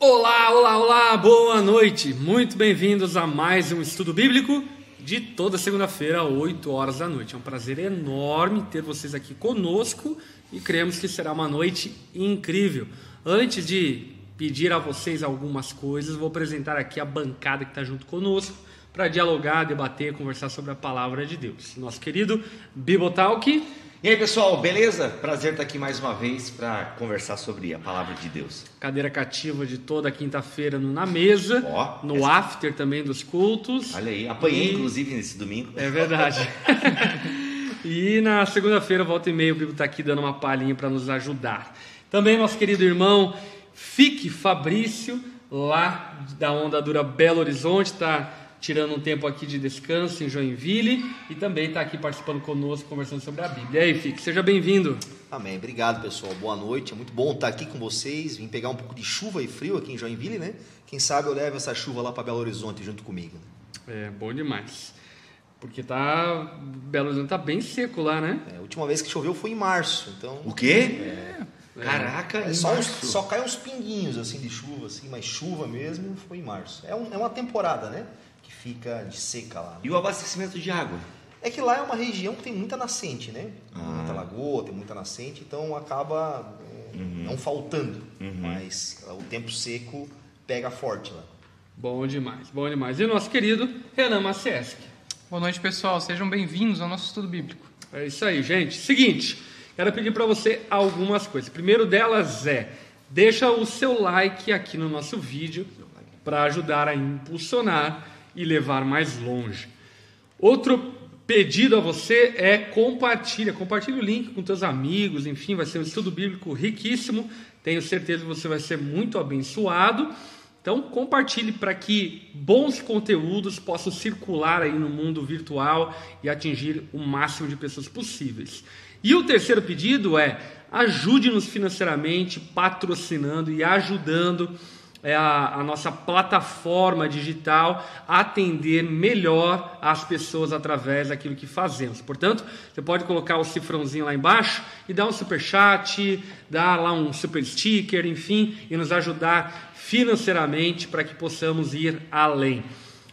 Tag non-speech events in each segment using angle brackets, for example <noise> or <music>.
Olá, olá, olá, boa noite. Muito bem-vindos a mais um estudo bíblico de toda segunda-feira, 8 horas da noite. É um prazer enorme ter vocês aqui conosco e cremos que será uma noite incrível. Antes de pedir a vocês algumas coisas, vou apresentar aqui a bancada que está junto conosco para dialogar, debater, conversar sobre a palavra de Deus. Nosso querido Bibotalk. E aí pessoal, beleza? Prazer estar aqui mais uma vez para conversar sobre a palavra de Deus. Cadeira cativa de toda quinta-feira no Na Mesa, Ó, no essa- after também dos cultos. Olha aí, apanhei E- inclusive nesse domingo. É verdade. <laughs> e na segunda-feira, volta e meia, o Bibo está aqui dando uma palhinha para nos ajudar. Também nosso querido irmão Fique Fabrício, lá da Onda Dura Belo Horizonte, está tirando um tempo aqui de descanso em Joinville e também está aqui participando conosco, conversando sobre a Bíblia. E aí, Fique, seja bem-vindo. Amém. Obrigado, pessoal. Boa noite. É muito bom estar aqui com vocês. Vim pegar um pouco de chuva e frio aqui em Joinville, né? Quem sabe eu levo essa chuva lá para Belo Horizonte junto comigo. né? É, bom demais. Porque tá. Belo Horizonte tá bem seco lá, né? É, a última vez que choveu foi em março, então O quê? Caraca, é só, uns, só cai uns pinguinhos assim de chuva, assim, mas chuva mesmo foi em março. É, um- é uma temporada, né? Que fica de seca lá. E o abastecimento de água? É que lá é uma região que tem muita nascente, né? Ah. muita lagoa, tem muita nascente, então acaba é, Uhum. não faltando. Mas o tempo seco pega forte lá. Bom demais, bom demais. E o nosso querido Renan Macieski. Boa noite, pessoal. Sejam bem-vindos ao nosso estudo bíblico. É isso aí, gente. Seguinte, quero pedir para você algumas coisas. Primeiro delas é, deixa o seu like aqui no nosso vídeo para ajudar a impulsionar e levar mais longe. Outro pedido a você é compartilha, compartilha o link com teus amigos, enfim, vai ser um estudo bíblico riquíssimo. Tenho certeza que você vai ser muito abençoado. Então compartilhe para que bons conteúdos possam circular aí no mundo virtual e atingir o máximo de pessoas possíveis. E o terceiro pedido é ajude-nos financeiramente, patrocinando e ajudando é a, a nossa plataforma digital atender melhor as pessoas através daquilo que fazemos. Portanto, você pode colocar o cifrãozinho lá embaixo e dar um super chat, dar lá um super sticker, enfim, e nos ajudar financeiramente para que possamos ir além.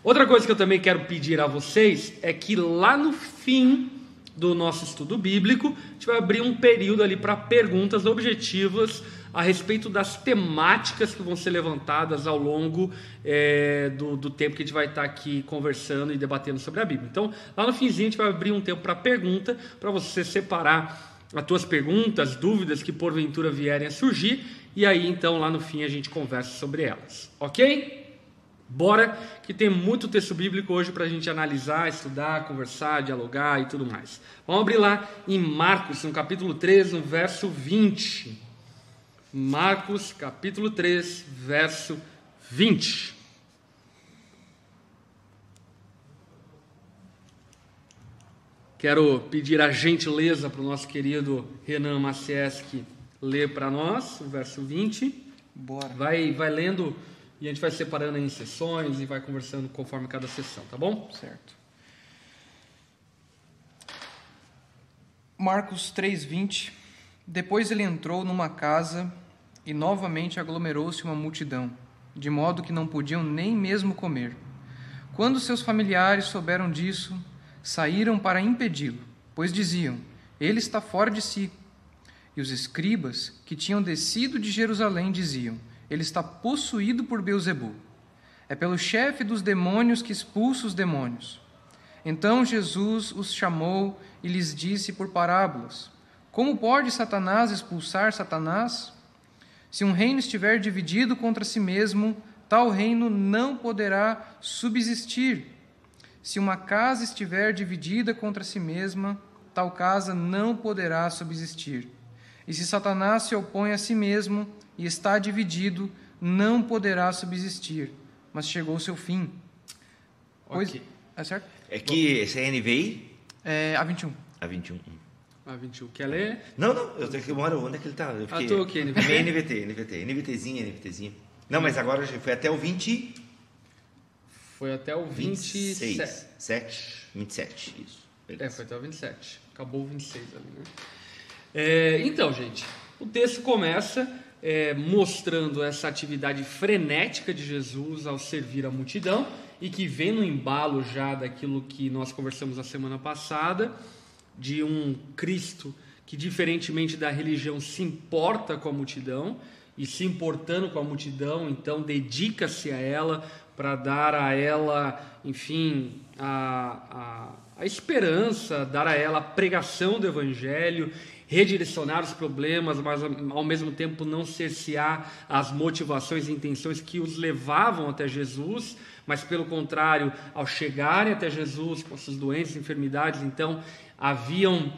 Outra coisa que eu também quero pedir a vocês é que lá no fim do nosso estudo bíblico, a gente vai abrir um período ali para perguntas objetivas a respeito das temáticas que vão ser levantadas ao longo eh, do, do tempo que a gente vai estar aqui conversando e debatendo sobre a Bíblia. Então, lá no finzinho, a gente vai abrir um tempo para pergunta, para você separar as tuas perguntas, dúvidas que porventura vierem a surgir, e aí então lá no fim a gente conversa sobre elas, ok? Bora, que tem muito texto bíblico hoje para a gente analisar, estudar, conversar, dialogar e tudo mais. Vamos abrir lá em Marcos, no capítulo 3, no verso 20. Marcos, capítulo 3, verso 20. Quero pedir a gentileza para o nosso querido Renan Macieski ler para nós o verso 20. Bora. Vai, vai lendo e a gente vai separando em sessões e vai conversando conforme cada sessão, tá bom? Certo. Marcos 3:20. Depois ele entrou numa casa e novamente aglomerou-se uma multidão, de modo que não podiam nem mesmo comer. Quando seus familiares souberam disso, saíram para impedi-lo, pois diziam: Ele está fora de si. E os escribas, que tinham descido de Jerusalém, diziam: Ele está possuído por Beuzebu. É pelo chefe dos demônios que expulsa os demônios. Então Jesus os chamou e lhes disse por parábolas: Como pode Satanás expulsar Satanás? Se um reino estiver dividido contra si mesmo, tal reino não poderá subsistir. Se uma casa estiver dividida contra si mesma, tal casa não poderá subsistir. E se Satanás se opõe a si mesmo e está dividido, não poderá subsistir. Mas chegou o seu fim. Pois, Ok. é certo? É que esse é NVI? É, a 21. A 21. A 21 quer ler? Não, não, eu tenho que moro, onde é que ele tá? Eu Ah, tô aqui, NVT. NVT, NVT, NVTzinha, NVTzinha. Não, mas agora já foi até o 20... Foi até o 27. 26. 7, 27, isso. É, Beleza. foi até o 27. Acabou o 26 ali, né? É, então, gente, o texto começa é, mostrando essa atividade frenética de Jesus ao servir a multidão e que vem no embalo já daquilo que nós conversamos a semana passada, de um Cristo que, diferentemente da religião, se importa com a multidão e se importando com a multidão, então dedica-se a ela para dar a ela, enfim, a, a, a, esperança, dar a ela a pregação do Evangelho, redirecionar os problemas, mas ao mesmo tempo não cercear as motivações e intenções que os levavam até Jesus, mas pelo contrário, ao chegarem até Jesus com suas doenças, enfermidades, então haviam.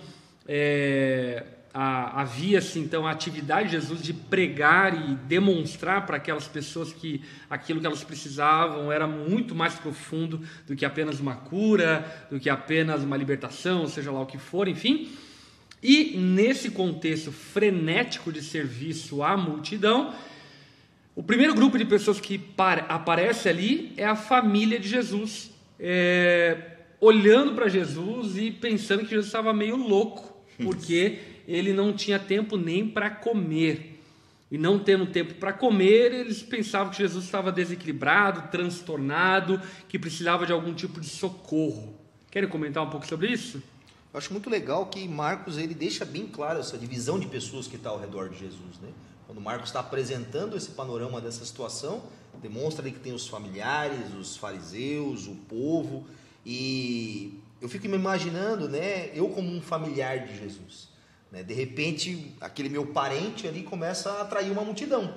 É, havia-se então a atividade de Jesus de pregar e demonstrar para aquelas pessoas que aquilo que elas precisavam era muito mais profundo do que apenas uma cura, do que apenas uma libertação, seja lá o que for, enfim. E nesse contexto frenético de serviço à multidão, o primeiro grupo de pessoas que aparece ali é a família de Jesus, é, olhando para Jesus e pensando que Jesus estava meio louco, porque <laughs> ele não tinha tempo nem para comer. E não tendo tempo para comer, eles pensavam que Jesus estava desequilibrado, transtornado, que precisava de algum tipo de socorro. Querem comentar um pouco sobre isso? Eu acho muito legal que Marcos ele deixa bem claro essa divisão de pessoas que está ao redor de Jesus, né? Quando Marcos está apresentando esse panorama dessa situação, demonstra ali que tem os familiares, os fariseus, o povo, e eu fico me imaginando, né, eu como um familiar de Jesus. Né? De repente, aquele meu parente ali começa a atrair uma multidão.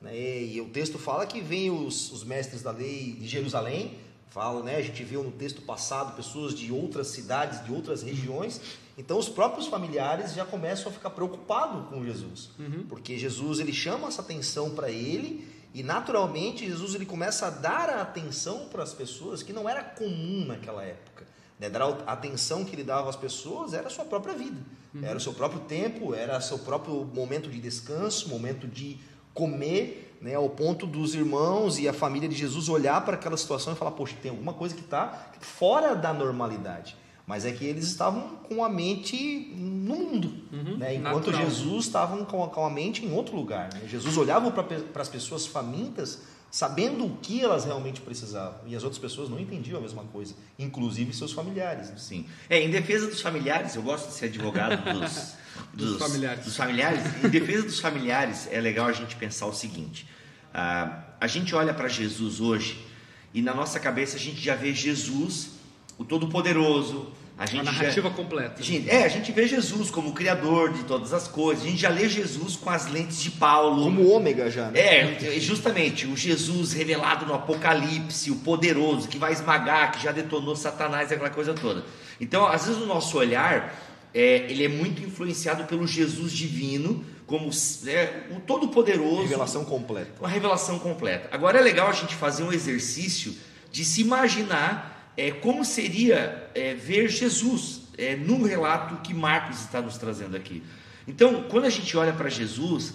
Né? E o texto fala que vem os, os mestres da lei de Jerusalém, fala, né? a gente viu no texto passado pessoas de outras cidades, de outras regiões. Então, os próprios familiares já começam a ficar preocupados com Jesus, uhum. porque Jesus ele chama essa atenção para ele e naturalmente Jesus ele começa a dar a atenção para as pessoas que não era comum naquela época. Né? Dar a atenção que ele dava às pessoas era a sua própria vida, uhum. era o seu próprio tempo, era o seu próprio momento de descanso, momento de comer, né, ao ponto dos irmãos e a família de Jesus olhar para aquela situação e falar: Poxa, tem alguma coisa que está fora da normalidade. Mas é que eles estavam com a mente no mundo, uhum, né? enquanto natural. Jesus estava com a mente em outro lugar. Né? Jesus olhava para as pessoas famintas sabendo o que elas realmente precisavam. E as outras pessoas não entendiam a mesma coisa, inclusive seus familiares. Né? Sim. É, em defesa dos familiares, eu gosto de ser advogado dos, <laughs> dos, dos, familiares. dos familiares. Em defesa dos familiares, é legal a gente pensar o seguinte: uh, a gente olha para Jesus hoje e na nossa cabeça a gente já vê Jesus, o Todo-Poderoso, a gente Uma narrativa já, completa. Gente, é, a gente vê Jesus como o criador de todas as coisas. A gente já lê Jesus com as lentes de Paulo. Como ômega já, né? É, justamente, o Jesus revelado no Apocalipse, o poderoso, que vai esmagar, que já detonou Satanás e aquela coisa toda. Então, às vezes o nosso olhar, é, ele é muito influenciado pelo Jesus divino, como é, o todo-poderoso. Revelação completa. Uma revelação completa. Agora é legal a gente fazer um exercício de se imaginar é, como seria é, ver Jesus é, no relato que Marcos está nos trazendo aqui. Então, quando a gente olha para Jesus,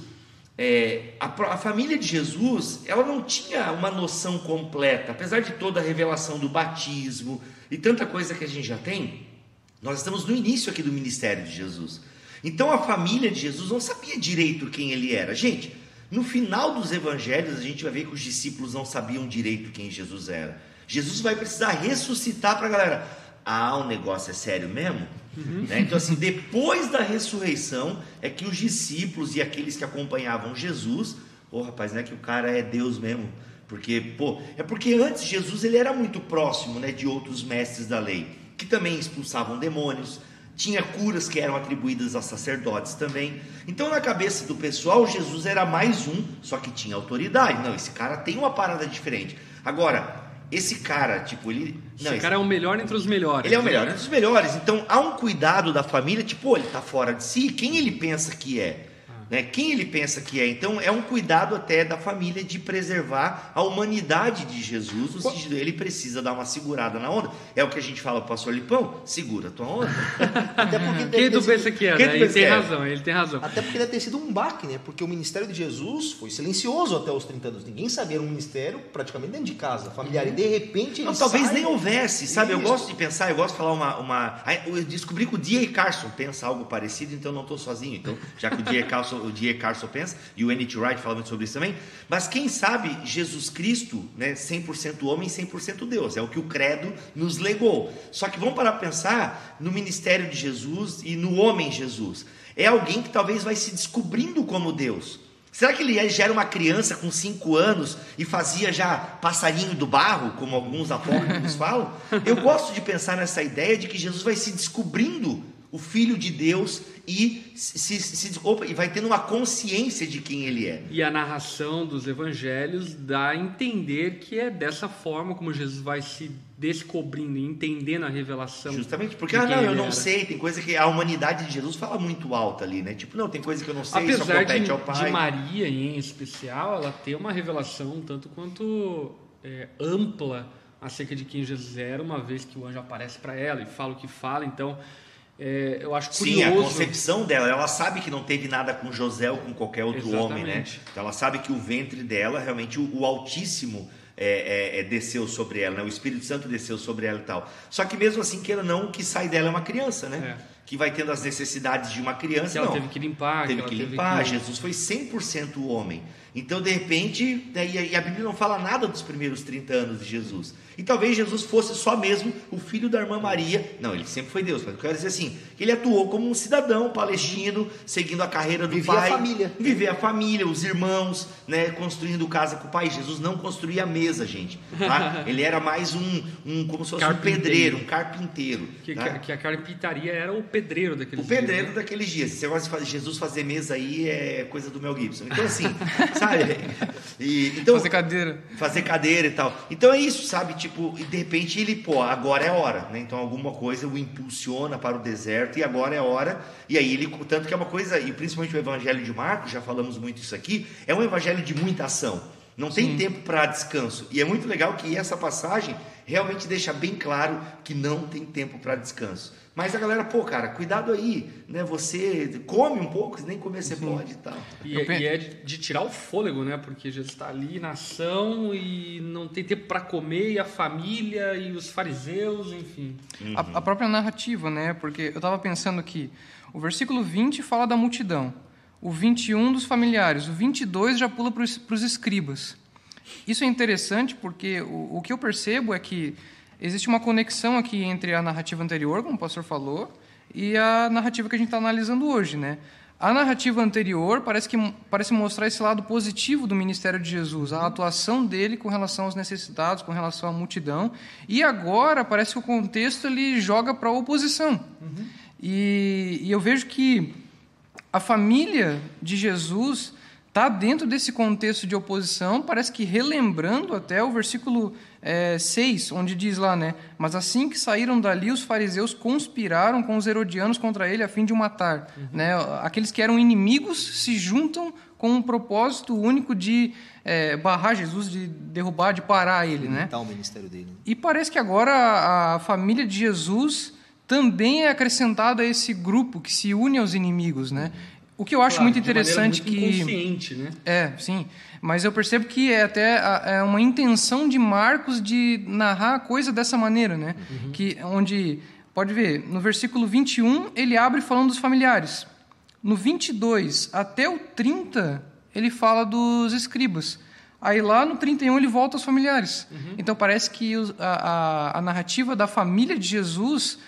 é, a, a, família de Jesus, ela não tinha uma noção completa, apesar de toda a revelação do batismo e tanta coisa que a gente já tem, nós estamos no início aqui do ministério de Jesus. Então a família de Jesus não sabia direito quem ele era. Gente, no final dos evangelhos a gente vai ver que os discípulos não sabiam direito quem Jesus era. Jesus vai precisar ressuscitar para a galera. Ah, o negócio é sério mesmo? Uhum. Né? Então, assim, depois da ressurreição, é que os discípulos e aqueles que acompanhavam Jesus, pô, rapaz, não é que o cara é Deus mesmo. Porque, pô, é porque antes Jesus ele era muito próximo né, de outros mestres da lei, que também expulsavam demônios, tinha curas que eram atribuídas a sacerdotes também. Então, na cabeça do pessoal, Jesus era mais um, só que tinha autoridade. Não, esse cara tem uma parada diferente. Agora, esse cara, tipo, ele. Não, esse cara é o melhor entre os melhores. Ele é o melhor entre os melhores. Então há um cuidado da família, tipo, ele tá fora de si, quem ele pensa que é? Né? Quem ele pensa que é? Então é um cuidado até da família de preservar a humanidade de Jesus, no sentido ele precisa dar uma segurada na onda. É o que a gente fala para o pastor Lipão, segura a tua onda. <laughs> até porque Quem tu pensa que é? Né? Ele tem razão, ele tem razão. Até porque deve ter sido um baque, né? Porque o ministério de Jesus foi silencioso até os 30 anos. Ninguém sabia, era um ministério praticamente dentro de casa, familiar. E de repente Não, talvez sai... nem houvesse, sabe? Isso. Eu gosto de pensar, eu gosto de falar uma, uma. Eu descobri que o Dia e Carson pensa algo parecido, então eu não estou sozinho. Então, já que o Dia e Carson o D.A. Carson pensa, e o N.T. Wright fala muito sobre isso também. Mas quem sabe Jesus Cristo, né, 100% homem, 100% Deus, é o que o credo nos legou. Só que vamos parar para pensar no ministério de Jesus e no homem Jesus. É alguém que talvez vai se descobrindo como Deus. Será que ele já era uma criança com cinco anos e fazia já passarinho do barro, como alguns apócrifos <laughs> falam? Eu gosto de pensar nessa ideia de que Jesus vai se descobrindo o Filho de Deus e, se, se, e vai tendo uma consciência de quem ele é. E a narração dos evangelhos dá a entender que é dessa forma como Jesus vai se descobrindo, entendendo a revelação. Justamente, porque ah, não, eu não era. sei, tem coisa que a humanidade de Jesus fala muito alta ali, né? Tipo, não, tem coisa que eu não sei, Apesar só compete de, ao Pai. de Maria em especial, ela tem uma revelação tanto quanto é, ampla acerca de quem Jesus era, uma vez que o anjo aparece para ela e fala o que fala, então é, eu acho curioso. Sim, a concepção dela, ela sabe que não teve nada com José ou com qualquer outro Exatamente. homem, né? Então ela sabe que o ventre dela, realmente, o, o Altíssimo é, é, é, desceu sobre ela, né? o Espírito Santo desceu sobre ela e tal. Só que mesmo assim, queira não, o que sai dela é uma criança, né? É. Que vai tendo as necessidades de uma criança. Que ela não. teve que limpar. Teve que, que limpar. Teve que... Jesus foi 100% homem. Então, de repente, e a Bíblia não fala nada dos primeiros 30 anos de Jesus. E talvez Jesus fosse só mesmo o filho da irmã Maria. Não, ele sempre foi Deus, mas eu quero dizer assim, que ele atuou como um cidadão palestino, seguindo a carreira do Vivia pai. a família. Viver a família, os irmãos, né, construindo casa com o pai. Jesus não construía mesa, gente. Tá? <laughs> Ele era mais um, um como se fosse um pedreiro, um carpinteiro. Que, tá? que, a carpintaria era o pedreiro daqueles O pedreiro dias, né? daqueles dias. Negócio de fazer Jesus fazer mesa aí é coisa do Mel Gibson. Então, assim, <laughs> sabe? E, então, Fazer cadeira. fazer cadeira e tal. Então é isso, sabe? Tipo, e de repente ele, pô, agora é a hora, né? Então alguma coisa o impulsiona para o deserto e agora é a hora. E aí ele, tanto que é uma coisa, e principalmente o evangelho de Marcos, já falamos muito isso aqui, é um evangelho de muita ação. Não tem tempo para descanso. E é muito legal que essa passagem realmente deixa bem claro que não tem tempo para descanso. Mas a galera, pô, cara, cuidado aí, né? Você come um pouco, se nem comer você pode e tal. E, é- e é de, tirar o fôlego, né? Porque Jesus está ali na ação e não tem tempo para comer, e a família e os fariseus, enfim. A, a própria narrativa, né? Porque eu estava pensando que o versículo 20 fala da multidão, o 21 dos familiares, o 22 já pula para os escribas. Isso é interessante porque o, o que eu percebo é que existe uma conexão aqui entre a narrativa anterior, como o pastor falou, e a narrativa que a gente está analisando hoje, né? A narrativa anterior parece que parece mostrar esse lado positivo do ministério de Jesus, a atuação dele com relação aos necessitados, com relação à multidão, e agora parece que o contexto ele joga para a oposição. E, e eu vejo que a família de Jesus está dentro desse contexto de oposição, parece que relembrando até o versículo 6, onde diz lá, né? Mas assim que saíram dali, os fariseus conspiraram com os herodianos contra ele a fim de o matar. Né? Aqueles que eram inimigos se juntam com um propósito único de eh, barrar Jesus, de derrubar, de parar ele, né? Limitar o ministério dele. né? E parece que agora a família de Jesus também é acrescentada a esse grupo que se une aos inimigos, né? O que eu acho Claro, muito interessante muito que inconsciente, né? é, sim. Mas eu percebo que é até a- é uma intenção de Marcos de narrar a coisa dessa maneira, né? Que onde pode ver, no versículo 21, ele abre falando dos familiares. No 22 até o 30, ele fala dos escribas. Aí lá no 31 ele volta aos familiares. Então parece que a, a, a narrativa da família de Jesus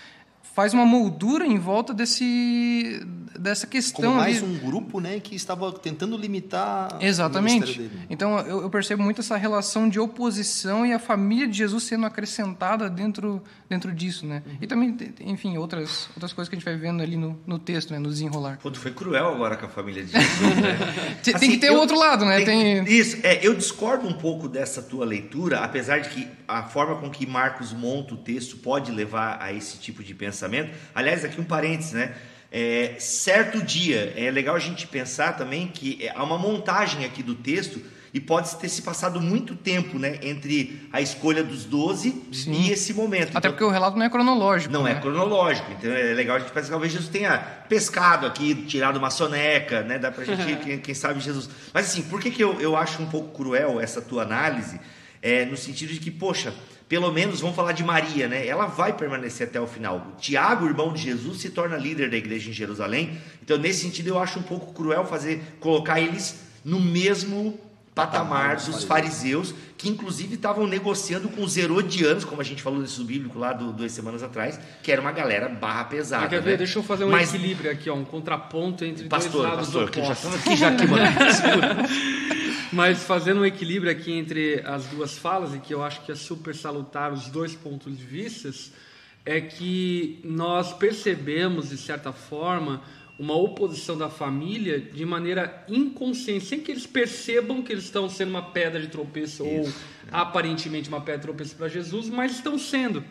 faz uma moldura em volta desse dessa questão Como mais ali. um grupo, né, que estava tentando limitar Exatamente. dele. Então eu, eu percebo muito essa relação de oposição e a família de Jesus sendo acrescentada dentro, dentro disso, né? E também, enfim, outras, outras coisas que a gente vai vendo ali no, no texto, né? No desenrolar. Pô, tu foi cruel agora com a família de Jesus, né? <laughs> Tem- tem que ter o outro lado, né? tem- Tem- Isso, é, eu discordo um pouco dessa tua leitura, apesar de que a forma com que Marcos monta o texto pode levar a esse tipo de pensamento. Aliás, aqui um parênteses, né? É, certo dia, é legal a gente pensar também que é, há uma montagem aqui do texto e pode ter se passado muito tempo, né, entre a escolha dos doze Sim. e esse momento. Até Então, porque o relato não é cronológico. não né? é cronológico, então é legal a gente pensar que talvez Jesus tenha pescado aqui, tirado uma soneca, né? Dá pra gente, <laughs> quem, quem sabe Jesus. Mas assim, por que, que eu, eu acho um pouco cruel essa tua análise? É, no sentido de que, poxa, pelo menos vamos falar de Maria, né? Ela vai permanecer até o final. Tiago, irmão de Jesus, se torna líder da igreja em Jerusalém. Então, nesse sentido, eu acho um pouco cruel fazer colocar eles no mesmo patamar dos fariseus, que inclusive estavam negociando com os herodianos, como a gente falou nesse bíblico lá do, duas semanas atrás, que era uma galera barra pesada. Quer ver? Né? Deixa eu fazer um Mas, equilíbrio aqui, ó, um contraponto entre pastor, dois lados pastor, do que já estamos aqui já aqui, mano. <laughs> Mas fazendo um equilíbrio aqui entre as duas falas, e que eu acho que é super salutar os dois pontos de vista, é que nós percebemos, de certa forma, uma oposição da família de maneira inconsciente, sem que eles percebam que eles estão sendo uma pedra de tropeço isso. ou aparentemente uma pedra de tropeço para Jesus, mas estão sendo.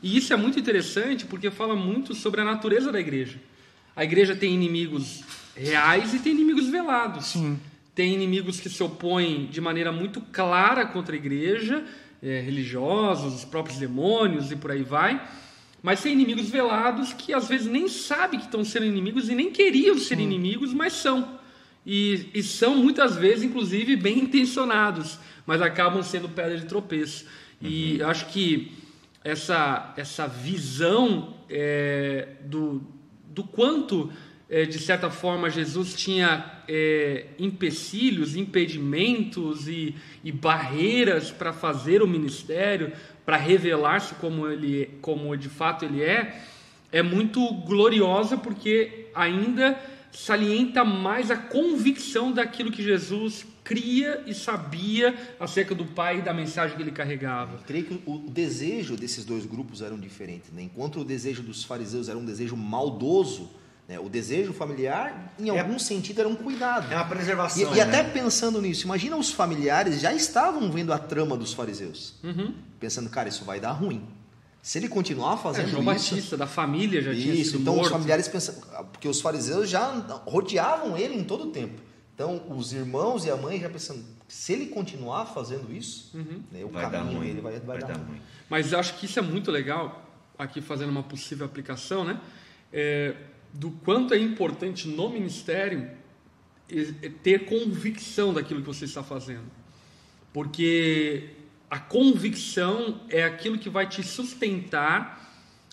E isso é muito interessante porque fala muito sobre a natureza da igreja. A igreja tem inimigos reais e tem inimigos velados. Sim. Tem inimigos que se opõem de maneira muito clara contra a igreja, é, religiosos, os próprios demônios e por aí vai. Mas tem inimigos velados que às vezes nem sabem que estão sendo inimigos e nem queriam ser hum. inimigos, mas são. E, e, são muitas vezes, inclusive, bem intencionados, mas acabam sendo pedra de tropeço. Uhum. E acho que essa, essa visão é, do, do quanto, é, de certa forma, Jesus tinha é, empecilhos, impedimentos e, e barreiras para fazer o ministério, para revelar-se como ele, como de fato ele é, é muito gloriosa porque ainda salienta mais a convicção daquilo que Jesus cria e sabia acerca do Pai e da mensagem que ele carregava. Eu creio que o desejo desses dois grupos eram diferentes. Né? Enquanto o desejo dos fariseus era um desejo maldoso? O desejo familiar, em é algum sentido, era um cuidado. É uma preservação. E, e até né? pensando nisso, imagina os familiares já estavam vendo a trama dos fariseus, uhum. pensando, cara, isso vai dar ruim. Se ele continuar fazendo é, João isso. Batista, da família já isso, tinha sido então morto. os familiares pensam, porque os fariseus já rodeavam ele em todo o tempo. Então os irmãos e a mãe já pensando, se ele continuar fazendo isso, uhum. né, o vai caminho dele vai, vai, vai dar, dar ruim. ruim. Mas acho que isso é muito legal, aqui fazendo uma possível aplicação, né? É, do quanto é importante no ministério ter convicção daquilo que você está fazendo. Porque a convicção é aquilo que vai te sustentar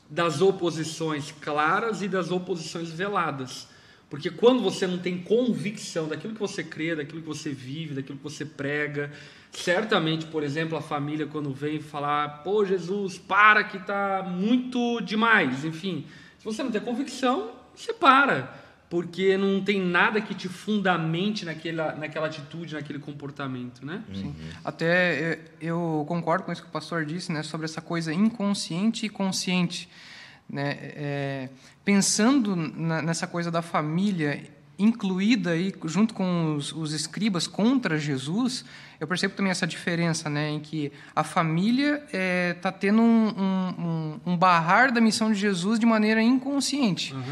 das oposições claras e das oposições veladas. Porque quando você não tem convicção daquilo que você crê, daquilo que você vive, daquilo que você prega, certamente, por exemplo, a família quando vem falar, pô Jesus, para que está muito demais, enfim, se você não tem convicção, você para, porque não tem nada que te fundamente naquela, naquela atitude, naquele comportamento, né? Sim. Até eu concordo com isso que o pastor disse, né, sobre essa coisa inconsciente e consciente, né? É, pensando na, nessa coisa da família incluída aí junto com os, os, escribas contra Jesus, eu percebo também essa diferença, né, em que a família está é, tá tendo um, um, um, barrar da missão de Jesus de maneira inconsciente. Uhum.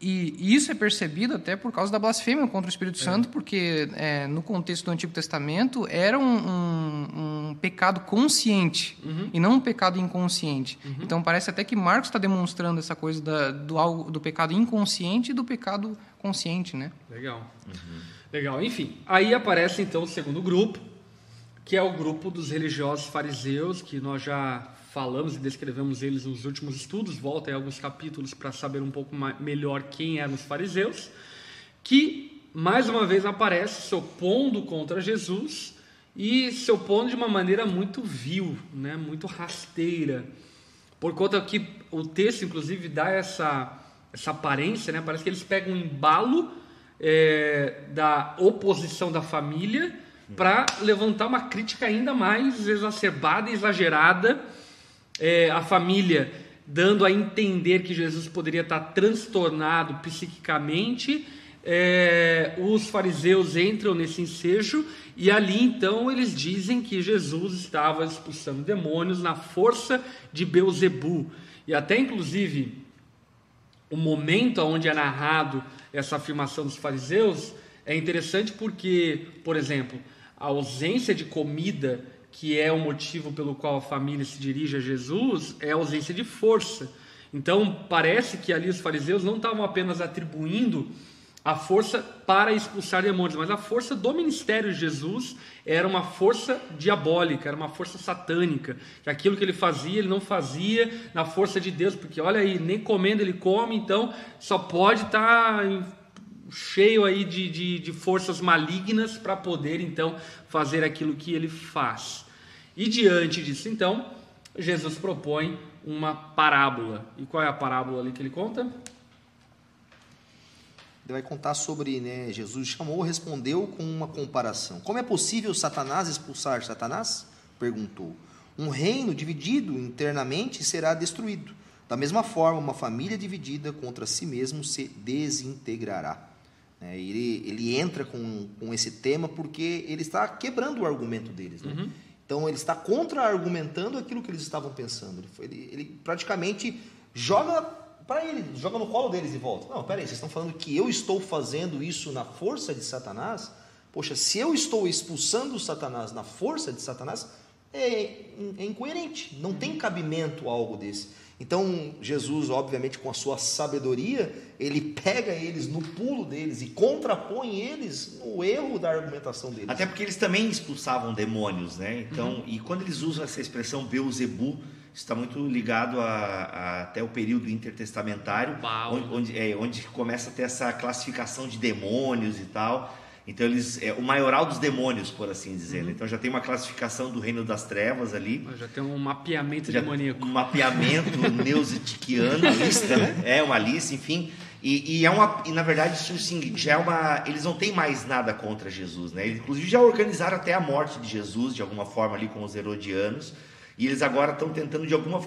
E isso é percebido até por causa da blasfêmia contra o Espírito é. Santo, porque é, no contexto do Antigo Testamento era um, um, um pecado consciente uhum. e não um pecado inconsciente. Uhum. Então parece até que Marcos está demonstrando essa coisa da, do, do pecado inconsciente e do pecado consciente, né? Legal. Uhum. Legal. Enfim, aí aparece então o segundo grupo, que é o grupo dos religiosos fariseus, que nós já falamos e descrevemos eles nos últimos estudos, volta aí alguns capítulos para saber um pouco mais, melhor quem eram os fariseus, que mais uma vez aparece se opondo contra Jesus e se opondo de uma maneira muito vil, né, muito rasteira, por conta que o texto inclusive dá essa essa aparência, né, parece que eles pegam um embalo é, da oposição da família para levantar uma crítica ainda mais exacerbada e exagerada é, a família dando a entender que Jesus poderia estar transtornado psiquicamente, é, os fariseus entram nesse ensejo e ali então eles dizem que Jesus estava expulsando demônios na força de Beuzebu. E até inclusive o momento onde é narrado essa afirmação dos fariseus é interessante porque, por exemplo, a ausência de comida que é o motivo pelo qual a família se dirige a Jesus, é a ausência de força. Então, parece que ali os fariseus não estavam apenas atribuindo a força para expulsar demônios, mas a força do ministério de Jesus era uma força diabólica, era uma força satânica, que aquilo que ele fazia, ele não fazia na força de Deus, porque olha aí, nem comendo ele come, então só pode estar tá cheio aí de, de, de forças malignas para poder então fazer aquilo que ele faz. E diante disso, então, Jesus propõe uma parábola. E qual é a parábola ali que ele conta? Ele vai contar sobre, né, Jesus chamou, respondeu com uma comparação. Como é possível Satanás expulsar Satanás? Perguntou. Um reino dividido internamente será destruído. Da mesma forma, uma família dividida contra si mesmo se desintegrará. É, ele, ele entra com, com esse tema porque ele está quebrando o argumento deles. Né? Uhum. Então, ele está contra-argumentando aquilo que eles estavam pensando. Ele, ele praticamente joga para ele, joga no colo deles de volta. Não, peraí, vocês estão falando que eu estou fazendo isso na força de Satanás? Poxa, se eu estou expulsando Satanás na força de Satanás, é, incoerente, não tem cabimento algo desse. Então, Jesus, obviamente, com a sua sabedoria, ele pega eles no pulo deles e contrapõe eles no erro da argumentação deles. Até porque eles também expulsavam demônios, né? Então, uhum. e quando eles usam essa expressão Beuzebu, está muito ligado a, a, até o período intertestamentário, onde, onde, é, onde, começa a ter essa classificação de demônios e tal. Então eles é o maioral dos demônios, por assim dizer. Né? Uhum. Então já tem uma classificação do reino das trevas ali. Já tem um mapeamento já, demoníaco. Um mapeamento <laughs> neusitiquiano, lista, né? É uma lista, enfim. E, e, é uma, e na verdade isso assim, já é uma, eles não têm mais nada contra Jesus, né? Eles, inclusive já organizaram até a morte de Jesus de alguma forma ali com os herodianos. E eles agora estão tentando de alguma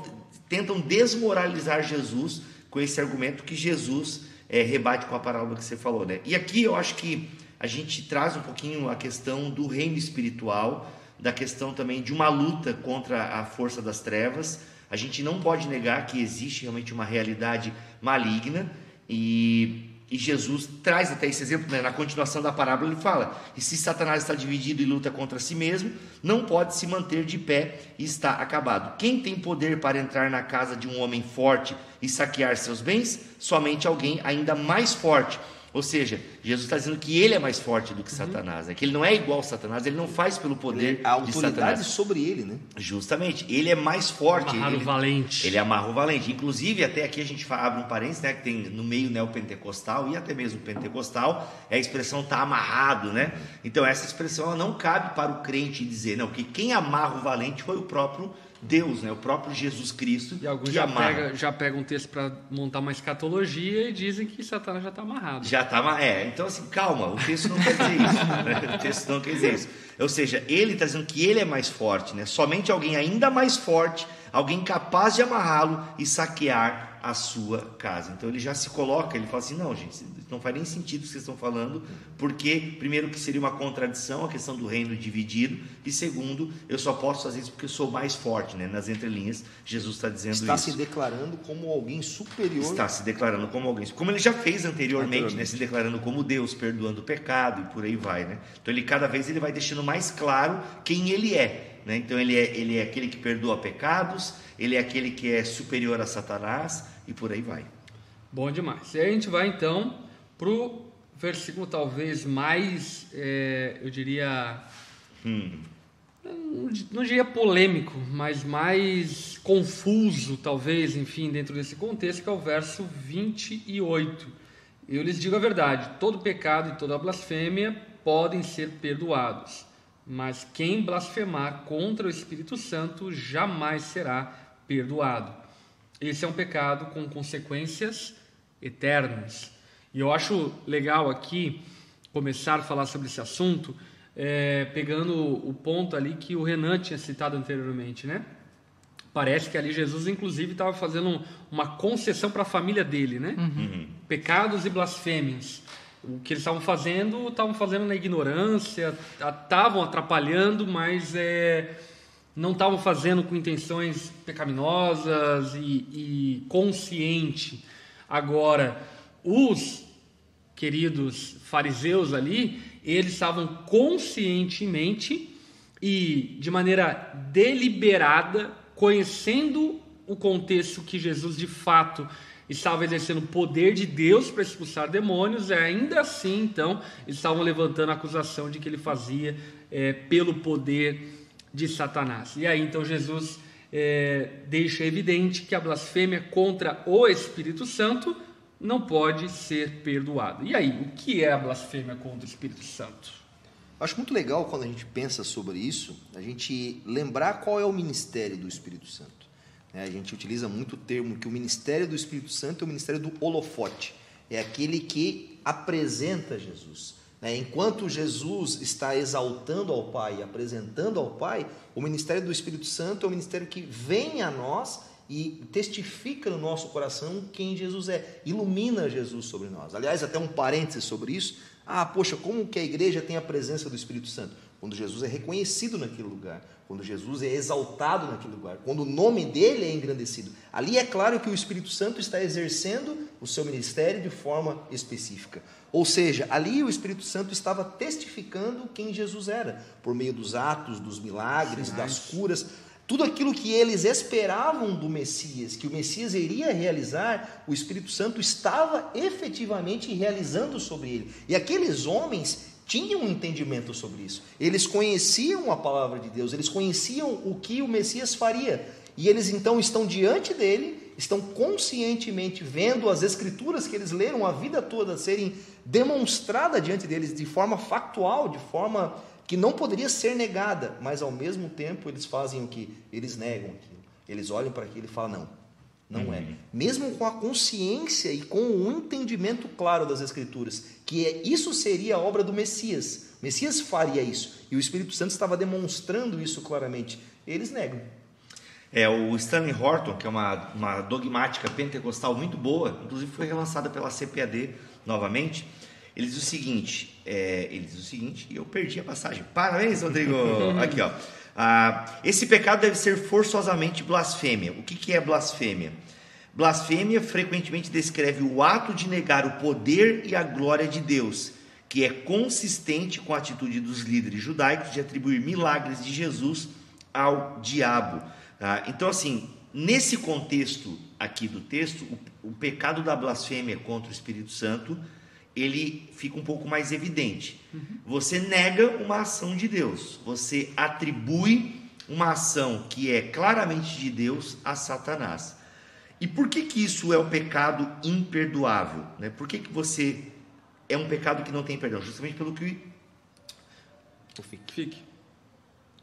tentam desmoralizar Jesus com esse argumento que Jesus é, rebate com a parábola que você falou, né? E aqui eu acho que a gente traz um pouquinho a questão do reino espiritual, da questão também de uma luta contra a força das trevas. A gente não pode negar que existe realmente uma realidade maligna e e Jesus traz até esse exemplo, né? na continuação da parábola, ele fala: E se Satanás está dividido e luta contra si mesmo, não pode se manter de pé e está acabado. Quem tem poder para entrar na casa de um homem forte e saquear seus bens? Somente alguém ainda mais forte ou seja, Jesus está dizendo que ele é mais forte do que uhum. Satanás, né? que ele não é igual a Satanás, ele não faz pelo poder a autoridade sobre ele, né? Justamente, ele é mais forte. Amarrar ele, o valente. Ele é amarra o valente. Inclusive, até aqui a gente abre um parênteses, né? Que tem no meio neopentecostal e até mesmo pentecostal, é a expressão tá amarrado, né? Então essa expressão ela não cabe para o crente dizer, não, que quem amarra o valente foi o próprio Deus, né? o próprio Jesus Cristo. E alguns já, pega, já pegam um texto para montar uma escatologia e dizem que Satanás já está amarrado. Já está É, então assim, calma, o texto não quer dizer isso. <laughs> Né? O texto não quer dizer isso. Ou seja, ele está dizendo que ele é mais forte, né? somente alguém ainda mais forte, alguém capaz de amarrá-lo e saquear a sua casa. Então ele já se coloca, ele fala assim: não, gente, não faz nem sentido o que vocês estão falando, porque, primeiro, que seria uma contradição a questão do reino dividido, e segundo, eu só posso fazer isso porque eu sou mais forte, né? Nas entrelinhas, Jesus está dizendo está isso. Está se declarando como alguém superior. Está se declarando como alguém, como ele já fez anteriormente, anteriormente. Né? Se declarando como Deus, perdoando o pecado e por aí vai, né? Então ele cada vez ele vai deixando mais claro quem ele é. Né? Então ele é, ele é aquele que perdoa pecados, ele é aquele que é superior a Satanás e por aí vai. Bom demais. E aí a gente vai então para o versículo talvez mais, é, eu diria, hum. não, não diria polêmico, mas mais confuso talvez, enfim, dentro desse contexto, que é o verso 28. Eu lhes digo a verdade: todo pecado e toda blasfêmia podem ser perdoados, mas quem blasfemar contra o Espírito Santo jamais será perdoado. Esse é um pecado com consequências eternas. E eu acho legal aqui começar a falar sobre esse assunto, é, pegando o ponto ali que o Renan tinha citado anteriormente, né? Parece que ali Jesus, inclusive, estava fazendo uma concessão para a família dele, né? Uhum. Pecados e blasfêmias. O que eles estavam fazendo, estavam fazendo na ignorância, estavam atrapalhando, mas é, não estavam fazendo com intenções pecaminosas e, e consciente. Agora, os queridos fariseus ali, eles estavam conscientemente e de maneira deliberada, conhecendo o contexto que Jesus de fato estavam exercendo o poder de Deus para expulsar demônios, e ainda assim, então, estavam levantando a acusação de que ele fazia é, pelo poder de Satanás. E aí, então, Jesus é, deixa evidente que a blasfêmia contra o Espírito Santo não pode ser perdoada. E aí, o que é a blasfêmia contra o Espírito Santo? Acho muito legal quando a gente pensa sobre isso, a gente lembrar qual é o ministério do Espírito Santo. Né? A gente utiliza muito o termo que o ministério do Espírito Santo é o ministério do holofote, é aquele que apresenta Jesus. Né? Enquanto Jesus está exaltando ao Pai apresentando ao Pai, o ministério do Espírito Santo é o ministério que vem a nós e testifica no nosso coração quem Jesus é, ilumina Jesus sobre nós. Aliás, até um parênteses sobre isso. Ah, poxa, como que a igreja tem a presença do Espírito Santo? Quando Jesus é reconhecido naquele lugar, quando Jesus é exaltado naquele lugar, quando o nome dele é engrandecido. Ali é claro que o Espírito Santo está exercendo o seu ministério de forma específica. Ou seja, ali o Espírito Santo estava testificando quem Jesus era, por meio dos atos, dos milagres, das curas, tudo aquilo que eles esperavam do Messias, que o Messias iria realizar, o Espírito Santo estava efetivamente realizando sobre ele. E aqueles homens tinham um entendimento sobre isso. Eles conheciam a palavra de Deus, eles conheciam o que o Messias faria. E eles então estão diante dele, estão conscientemente vendo as escrituras que eles leram a vida toda serem demonstradas diante deles de forma factual, de forma que não poderia ser negada, mas ao mesmo tempo eles fazem o que? Eles negam aquilo. Eles olham para aquilo e falam: não, não é. uhum. é. Mesmo com a consciência e com o entendimento claro das Escrituras, que é, isso seria a obra do Messias. O Messias faria isso. E o Espírito Santo estava demonstrando isso claramente. Eles negam. É, o Stanley Horton, que é uma, uma dogmática pentecostal muito boa, inclusive foi relançada pela CPAD novamente ele diz o seguinte, é, ele diz o seguinte, e eu perdi a passagem. Parabéns, Rodrigo. <laughs> Aqui, ó. Ah, esse pecado deve ser forçosamente blasfêmia. O que, que é blasfêmia? Blasfêmia frequentemente descreve o ato de negar o poder e a glória de Deus, que é consistente com a atitude dos líderes judaicos de atribuir milagres de Jesus ao diabo. Ah, então, assim, nesse contexto aqui do texto, o, o pecado da blasfêmia contra o Espírito Santo ele fica um pouco mais evidente. Uhum. Você nega uma ação de Deus, você atribui uma ação que é claramente de Deus a Satanás. E por que que isso é um pecado imperdoável? Né? Por que, que você é um pecado que não tem perdão? Justamente pelo que o FIC. FIC.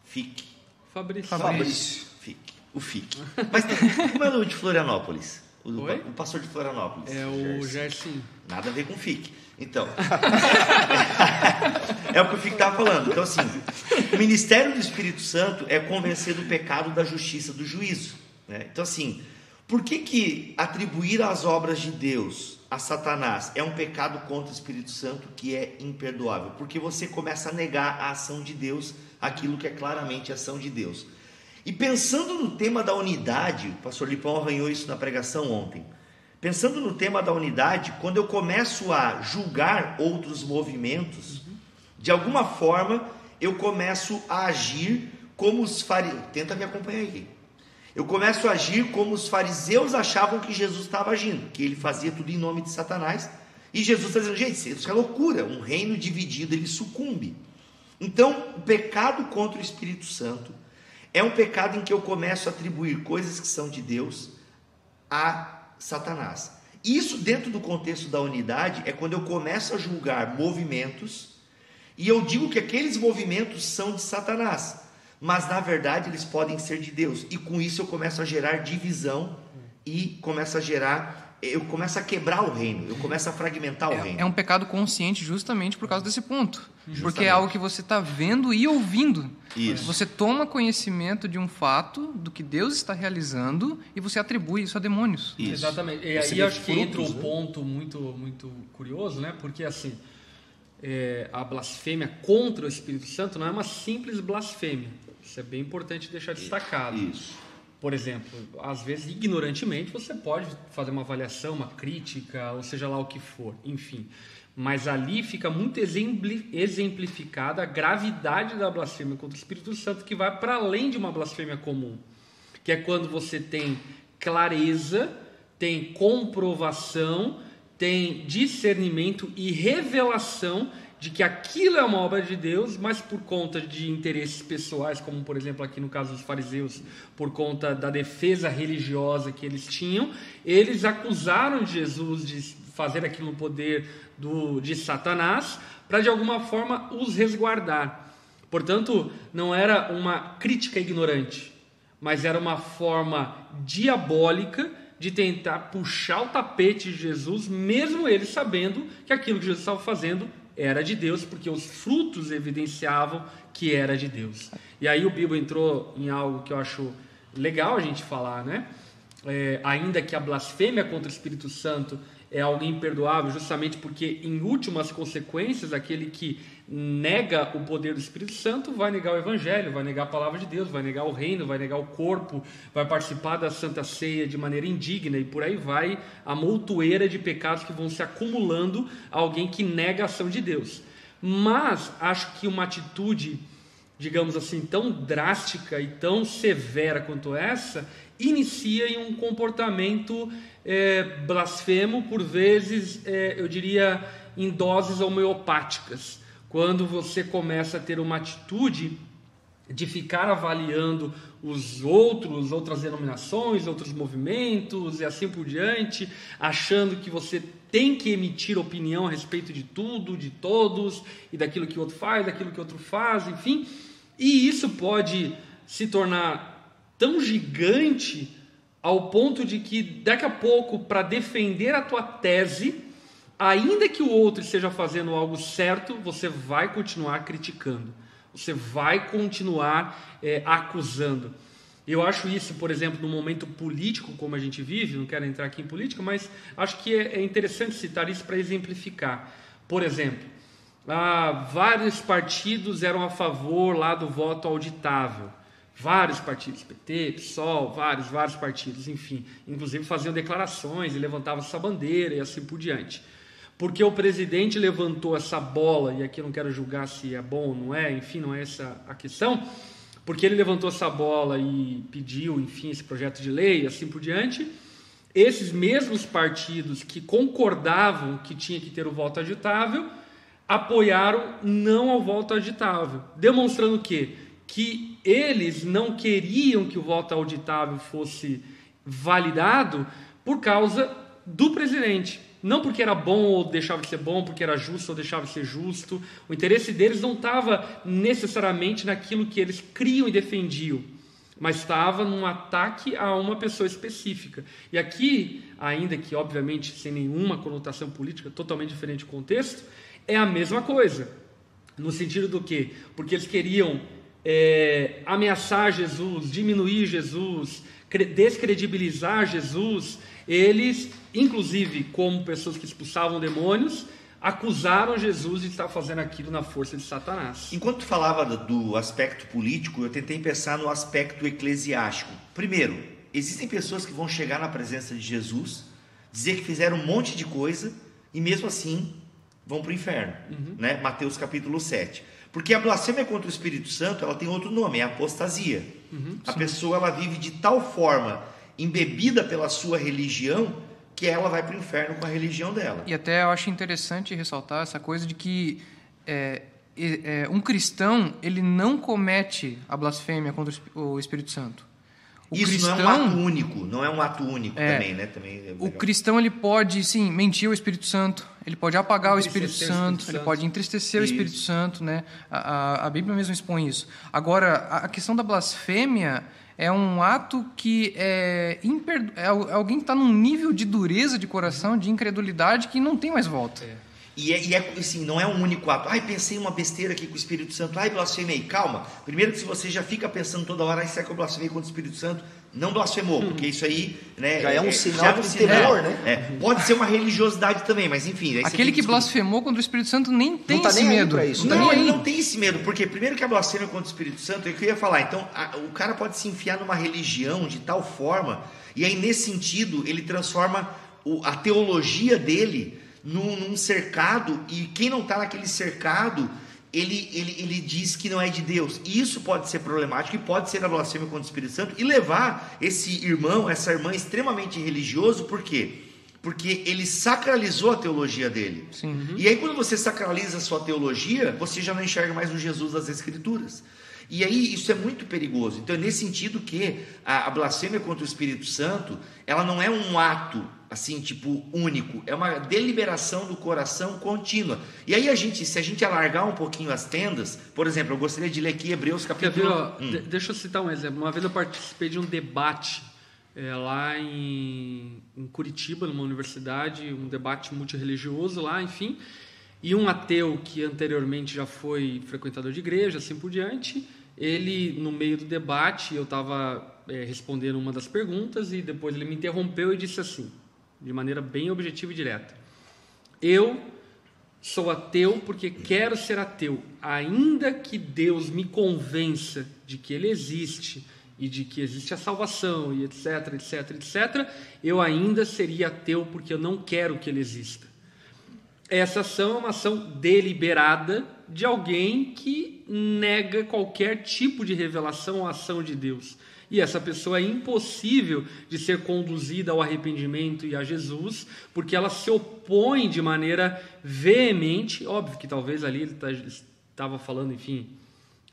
FIC. Fabrício. Fabrício. FIC. O FIC. Mas como é o de Florianópolis? O, do, o pastor de Florianópolis. É o Gerson. Nada a ver com o FIC. Então. <laughs> é o que o FIC estava falando. Então, assim, o ministério do Espírito Santo é convencer do pecado, da justiça, do juízo. Né? Então, assim, por que, que atribuir as obras de Deus a Satanás é um pecado contra o Espírito Santo que é imperdoável? Porque você começa a negar a ação de Deus, aquilo que é claramente a ação de Deus. E pensando no tema da unidade, o pastor Lipão arranhou isso na pregação ontem. Pensando no tema da unidade, quando eu começo a julgar outros movimentos, de alguma forma eu começo a agir como os fariseus. Tenta me acompanhar aqui. Eu começo a agir como os fariseus achavam que Jesus estava agindo, que ele fazia tudo em nome de Satanás. E Jesus está dizendo, gente, isso é loucura, um reino dividido ele sucumbe. Então, o pecado contra o Espírito Santo é um pecado em que eu começo a atribuir coisas que são de Deus a Satanás. Isso, dentro do contexto da unidade, é quando eu começo a julgar movimentos e eu digo que aqueles movimentos são de Satanás, mas na verdade eles podem ser de Deus. E com isso eu começo a gerar divisão e começo a gerar eu começo a quebrar o reino, eu começo a fragmentar o é, reino. É um pecado consciente justamente por causa desse ponto. Justamente. Porque é algo que você está vendo e ouvindo. Isso. Você toma conhecimento de um fato, do que Deus está realizando, e você atribui isso a demônios. Isso. Exatamente. E aí acho que entra um né? ponto muito, muito curioso, né? Porque assim, é, a blasfêmia contra o Espírito Santo não é uma simples blasfêmia. Isso é bem importante deixar destacado. Isso. Por exemplo, às vezes, ignorantemente, você pode fazer uma avaliação, uma crítica, ou seja lá o que for, enfim. Mas ali fica muito exemplificada a gravidade da blasfêmia contra o Espírito Santo, que vai para além de uma blasfêmia comum, que é quando você tem clareza tem comprovação, tem discernimento e revelação de que aquilo é uma obra de Deus, mas por conta de interesses pessoais, como por exemplo aqui no caso dos fariseus, por conta da defesa religiosa que eles tinham, eles acusaram Jesus de fazer aquilo no poder do, de Satanás, para de alguma forma os resguardar. Portanto, não era uma crítica ignorante, mas era uma forma diabólica de tentar puxar o tapete de Jesus, mesmo ele sabendo que aquilo que Jesus estava fazendo era de Deus, porque os frutos evidenciavam que era de Deus. E aí o Bíblia entrou em algo que eu acho legal a gente falar, né? É, ainda que a blasfêmia contra o Espírito Santo é algo imperdoável, justamente porque, em últimas consequências, aquele que nega o poder do Espírito Santo vai negar o Evangelho, vai negar a palavra de Deus, vai negar o reino, vai negar o corpo, vai participar da Santa Ceia de maneira indigna e por aí vai a montoeira de pecados que vão se acumulando a alguém que nega a ação de Deus. Mas acho que uma atitude, digamos assim, tão drástica e tão severa quanto essa, inicia em um comportamento é, blasfemo, por vezes, é, eu diria, em doses homeopáticas. Quando você começa a ter uma atitude de ficar avaliando os outros, outras denominações, outros movimentos e assim por diante, achando que você tem que emitir opinião a respeito de tudo, de todos, e daquilo que o outro faz, daquilo que o outro faz, enfim. E isso pode se tornar tão gigante ao ponto de que daqui a pouco, para defender a tua tese, ainda que o outro esteja fazendo algo certo, você vai continuar criticando, você vai continuar é, acusando. Eu acho isso, por exemplo, no momento político como a gente vive, não quero entrar aqui em política, mas acho que é, é interessante citar isso para exemplificar. Por exemplo, ah, vários partidos eram a favor lá do voto auditável. Vários partidos, PT, PSOL, vários, vários partidos, enfim. Inclusive faziam declarações e levantavam essa bandeira e assim por diante. Porque o presidente levantou essa bola, e aqui eu não quero julgar se é bom ou não é, enfim, não é essa a questão, porque ele levantou essa bola e pediu, enfim, esse projeto de lei e assim por diante, esses mesmos partidos que concordavam que tinha que ter o voto agitável, apoiaram não ao voto agitável, demonstrando que que eles não queriam que o voto auditável fosse validado por causa do presidente. Não porque era bom ou deixava de ser bom, porque era justo ou deixava de ser justo. O interesse deles não estava necessariamente naquilo que eles criam e defendiam, mas estava num ataque a uma pessoa específica. E aqui, ainda que obviamente sem nenhuma conotação política, totalmente diferente do contexto, é a mesma coisa. No sentido do que? Porque eles queriam é, ameaçar Jesus, diminuir Jesus, descredibilizar Jesus, eles, inclusive como pessoas que expulsavam demônios, acusaram Jesus de estar fazendo aquilo na força de Satanás. Enquanto falava do aspecto político, eu tentei pensar no aspecto eclesiástico. Primeiro, existem pessoas que vão chegar na presença de Jesus, dizer que fizeram um monte de coisa e mesmo assim vão para o inferno, uhum. né? Mateus capítulo 7. Porque a blasfêmia contra o Espírito Santo, ela tem outro nome, é apostasia. Uhum, a pessoa ela vive de tal forma embebida pela sua religião que ela vai para o inferno com a religião dela. E até eu acho interessante ressaltar essa coisa de que é, é, um cristão ele não comete a blasfêmia contra o Espírito Santo. O Isso cristão, não é um ato único, não é um ato único é, também, né? Também é o cristão ele pode, sim, mentir ao Espírito Santo, ele pode apagar o Espírito, Santo, o Santo, ele pode entristecer isso. o Espírito Santo, né? A, a, a, Bíblia mesmo expõe isso. Agora, a questão da blasfêmia é um ato que é, imperdo... é alguém que está num nível de dureza de coração, de incredulidade que não tem mais volta. É. E é, e é, assim, não é um único ato. Ai, pensei uma besteira aqui com o Espírito Santo. Ai, blasfemei. Calma. Primeiro que se você já fica pensando toda hora, ai, será que eu blasfemei contra o Espírito Santo? Não blasfemou, porque isso aí... Né, já é um é, sinal de temor, né? É, pode ser uma religiosidade também, mas enfim... Aquele que, que blasfemou contra o Espírito Santo nem tem não tá esse nem medo. Isso, não, não ele não tem esse medo, porque primeiro que a blasfêmia contra o Espírito Santo, é o que eu ia falar. Então, a, o cara pode se enfiar numa religião de tal forma, e aí nesse sentido, ele transforma o, a teologia dele num, num cercado, e quem não está naquele cercado ele, ele, ele diz que não é de Deus. E isso pode ser problemático e pode ser a blasfêmia contra o Espírito Santo e levar esse irmão, essa irmã extremamente religioso, por quê? Porque ele sacralizou a teologia dele. Sim. E aí, quando você sacraliza a sua teologia, você já não enxerga mais o Jesus das Escrituras. E aí, isso é muito perigoso. Então, é nesse sentido que a, a blasfêmia contra o Espírito Santo, ela não é um ato assim, tipo, único. É uma deliberação do coração contínua. E aí a gente, se a gente alargar um pouquinho as tendas, por exemplo, eu gostaria de ler aqui Hebreus capítulo hum. de- deixa eu citar um exemplo. Uma vez eu participei de um debate é, lá em, em Curitiba, numa universidade, um debate multirreligioso lá, enfim. E um ateu que anteriormente já foi frequentador de igreja, assim por diante, ele, no meio do debate, eu estava respondendo uma das perguntas e depois ele me interrompeu e disse assim, de maneira bem objetiva e direta: Eu Sou ateu porque quero ser ateu, ainda que Deus me convença de que Ele existe e de que existe a salvação e etc, etc, etc. Eu ainda seria ateu porque eu não quero que Ele exista. Essa ação é uma ação deliberada de alguém que nega qualquer tipo de revelação ou ação de Deus. E essa pessoa é impossível de ser conduzida ao arrependimento e a Jesus, porque ela se opõe de maneira veemente. Óbvio que talvez ali ele tá- estava falando, enfim,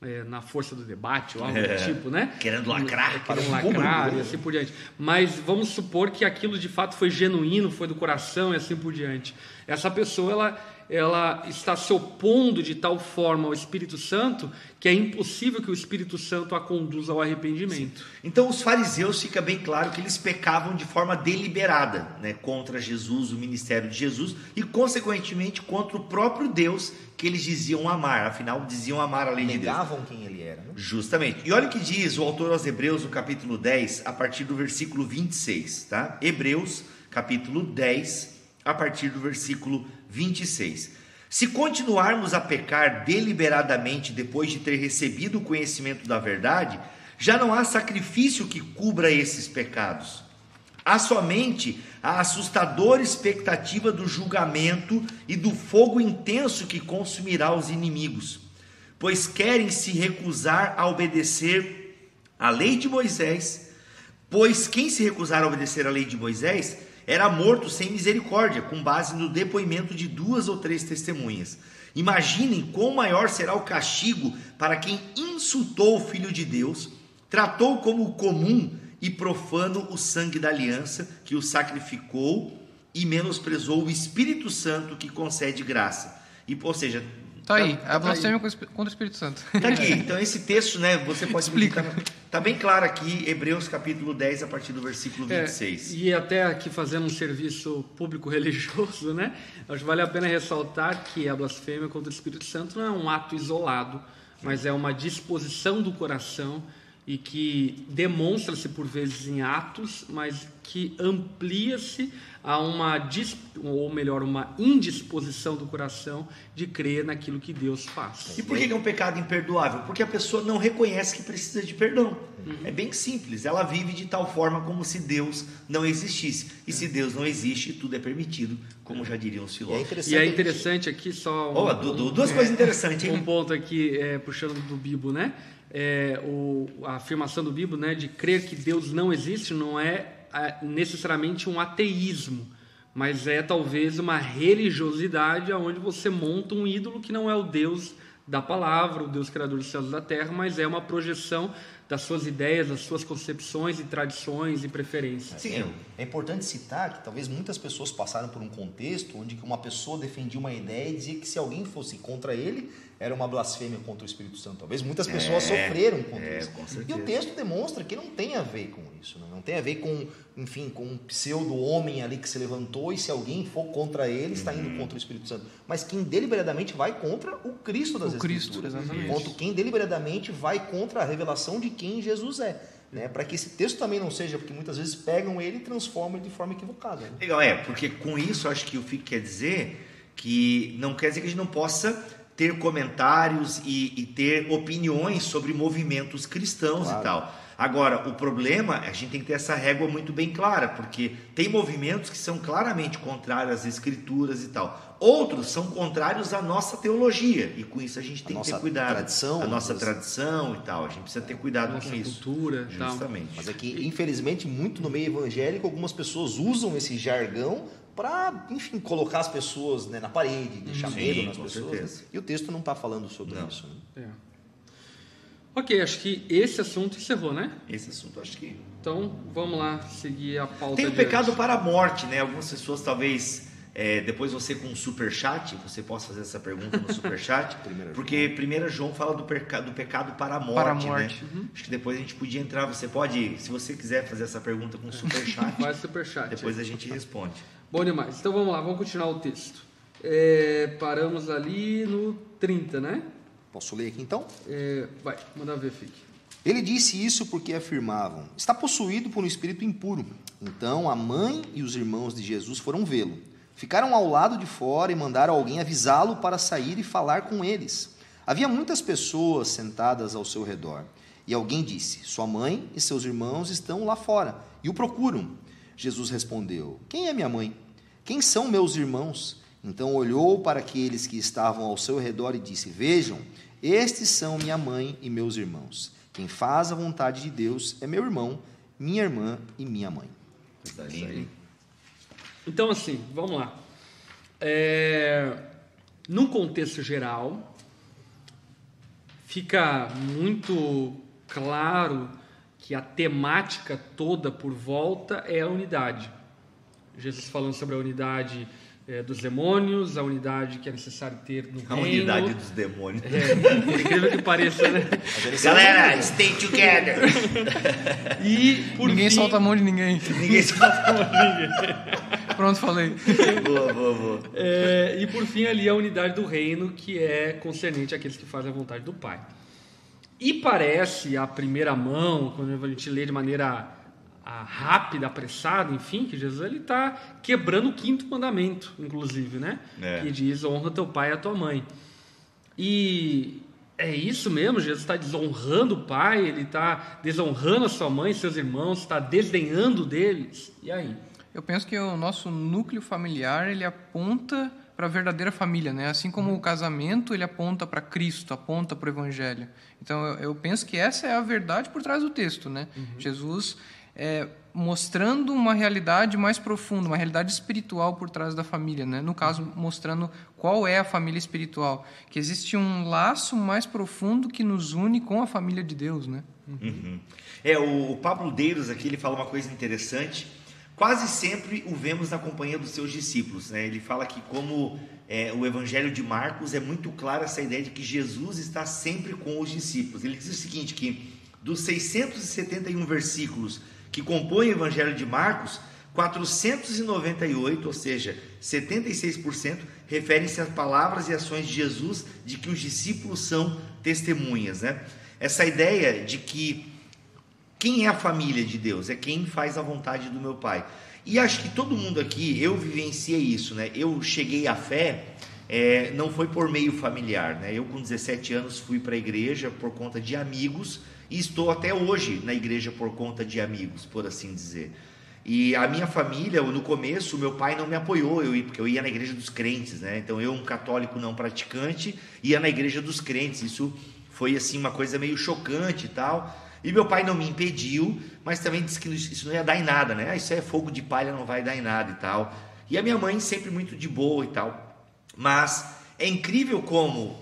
é, na força do debate ou algo É, do tipo, né? querendo lacrar É, querendo lacrar e assim por diante. Mas vamos supor que aquilo de fato foi genuíno, foi do coração e assim por diante. Essa pessoa, ela, ela está se opondo de tal forma ao Espírito Santo que é impossível que o Espírito Santo a conduza ao arrependimento. Então, os fariseus fica bem claro que eles pecavam de forma deliberada, né, contra Jesus, o ministério de Jesus e consequentemente contra o próprio Deus que eles diziam amar. Afinal, diziam amar a lei de Deus. Negavam quem ele era, né? Justamente. E olha o que diz o autor aos Hebreus, no capítulo 10, a partir do versículo 26, tá? Hebreus, capítulo 10, a partir do versículo 26. Se continuarmos a pecar deliberadamente depois de ter recebido o conhecimento da verdade, já não há sacrifício que cubra esses pecados. Há somente a assustadora expectativa do julgamento e do fogo intenso que consumirá os inimigos, pois querem se recusar a obedecer à lei de Moisés, pois quem se recusar a obedecer à lei de Moisés era morto sem misericórdia, com base no depoimento de duas ou três testemunhas. Imaginem quão maior será o castigo para quem insultou o Filho de Deus, tratou como comum e profano o sangue da aliança que o sacrificou e menosprezou o Espírito Santo que concede graça. E, ou seja, Tá aí, tá a blasfêmia contra o Espírito Santo. Tá aqui. Então esse texto, né, você pode Explica. Tá, tá bem claro aqui, Hebreus capítulo 10 a partir do versículo É, 26. e até aqui fazendo um serviço público <laughs> religioso, né? Acho que vale a pena ressaltar que a blasfêmia contra o Espírito Santo não é um ato isolado, mas é uma disposição do coração e que demonstra-se por vezes em atos, mas que amplia-se a uma, dis- ou melhor, uma indisposição do coração de crer naquilo que Deus faz. E por que é um pecado imperdoável? Porque a pessoa não reconhece que precisa de perdão. Uhum. É bem simples. Ela vive de tal forma como se Deus não existisse. E se Deus não existe, tudo é permitido, como já diriam os E é filósofos. interessante. E é a gente- interessante aqui só um, Ó, Dudu, duas coisas interessantes, um hein? ponto aqui é, puxando do Bibo, né? É, o, a afirmação do Bibo, né, de crer que Deus não existe, não é necessariamente um ateísmo, mas é talvez uma religiosidade onde você monta um ídolo que não é o Deus da palavra, o Deus criador dos céus e da terra, mas é uma projeção das suas ideias, das suas concepções e tradições e preferências. Sim, é, importante citar que talvez muitas pessoas passaram por um contexto onde uma pessoa defendia uma ideia e dizia que se alguém fosse contra ele, era uma blasfêmia contra o Espírito Santo. Talvez muitas pessoas sofreram contra é, isso. com E o texto demonstra que não tem a ver com isso, né? não tem a ver com, enfim, com um pseudo-homem ali que se levantou e se alguém for contra ele, está Uhum. indo contra o Espírito Santo. Mas quem deliberadamente vai contra o Cristo das O Cristo, Escrituras. exatamente. Contra quem deliberadamente vai contra a revelação de quem Jesus é. Né? Para que esse texto também não seja, porque muitas vezes pegam ele e transformam ele de forma equivocada. Né? Legal, é, porque com isso acho que o FIC quer dizer que não quer dizer que a gente não possa ter comentários e, e ter opiniões sobre movimentos cristãos Claro. e tal. Agora, o problema, a gente tem que ter essa régua muito bem clara, porque tem movimentos que são claramente contrários às escrituras e tal. Outros são contrários à nossa teologia, e com isso a gente A tem que ter nossa cuidado. tradição, a nossa tradição e tal. A gente precisa ter cuidado Nossa com isso. cultura e tal. Justamente. Mas é que, infelizmente, muito no meio evangélico, algumas pessoas usam esse jargão para, enfim, colocar as pessoas né, na parede, deixar Sim, medo nas pessoas. certeza. né? E o texto não está falando sobre Não. isso. né? É. Ok, acho que esse assunto encerrou, né? Esse assunto, acho que. Então vamos lá seguir a pauta. Tem o pecado para a morte, né? Algumas pessoas talvez. é, depois você com o superchat, você possa fazer essa pergunta no superchat, <laughs> porque 1 João fala do, perca- do pecado para a morte, Para a morte, né? Acho que depois a gente podia entrar, você pode, se você quiser fazer essa pergunta com o <laughs> superchat, Faz superchat. depois a gente responde. Bom demais. Então vamos lá, vamos continuar o texto. É, paramos ali no 30, né? Posso ler aqui então? É, vai, manda ver, Fique. Ele disse isso porque afirmavam: está possuído por um espírito impuro. Então a mãe e os irmãos de Jesus foram vê-lo. Ficaram ao lado de fora e mandaram alguém avisá-lo para sair e falar com eles. Havia muitas pessoas sentadas ao seu redor. E alguém disse: Sua mãe e seus irmãos estão lá fora e o procuram. Jesus respondeu: Quem é minha mãe? Quem são meus irmãos? Então olhou para aqueles que estavam ao seu redor e disse: Vejam, estes são minha mãe e meus irmãos. Quem faz a vontade de Deus é meu irmão, minha irmã e minha mãe. Então, assim, vamos lá. É, num contexto geral, fica muito claro que a temática toda por volta é a unidade. Jesus falando sobre a unidade é, dos demônios, a unidade que é necessário ter no A reino. unidade dos demônios. É, por incrível que pareça, né? Galera, stay together! E por ninguém fim, solta a mão de ninguém. Ninguém sabe. Pronto, falei. boa, boa, boa. É, e por fim ali a unidade do reino que é concernente àqueles que fazem a vontade do Pai. E parece à primeira mão, quando a gente lê de maneira ah, rápida, apressada, enfim, que Jesus ele está quebrando o quinto mandamento, inclusive, né? É. Que diz honra teu pai e a tua mãe. E é isso mesmo, Jesus está desonrando o pai, ele está desonrando a sua mãe, seus irmãos, está desdenhando deles. E aí? Eu penso que o nosso núcleo familiar ele aponta para a verdadeira família, né? Assim como o casamento ele aponta para Cristo, aponta para o Evangelho. Então eu, eu penso que essa é a verdade por trás do texto, né? Jesus é, mostrando uma realidade mais profunda, uma realidade espiritual por trás da família, né? No caso mostrando qual é a família espiritual, que existe um laço mais profundo que nos une com a família de Deus, né? Uhum. É, o, o Pablo Deiros aqui ele fala uma coisa interessante. Quase sempre o vemos na companhia dos seus discípulos. Né? Ele fala que, como é, o Evangelho de Marcos, é muito clara essa ideia de que Jesus está sempre com os discípulos. Ele diz o seguinte: que dos 671 versículos que compõem o Evangelho de Marcos, 498, ou seja, 76%, referem-se às palavras e ações de Jesus de que os discípulos são testemunhas. Né? Essa ideia de que quem é a família de Deus? É quem faz a vontade do meu Pai. E acho que todo mundo aqui, eu vivenciei isso, né? Eu cheguei à fé, é, não foi por meio familiar, né? Eu com 17 anos fui para a igreja por conta de amigos e estou até hoje na igreja por conta de amigos, por assim dizer. E a minha família, no começo, meu pai não me apoiou, eu porque eu ia na igreja dos crentes, né? Então eu, um católico não praticante, ia na igreja dos crentes. Isso foi assim uma coisa meio chocante e tal. E meu pai não me impediu, mas também disse que isso não ia dar em nada, né? Ah, isso é fogo de palha, não vai dar em nada e tal. E a minha mãe sempre muito de boa e tal. Mas é incrível como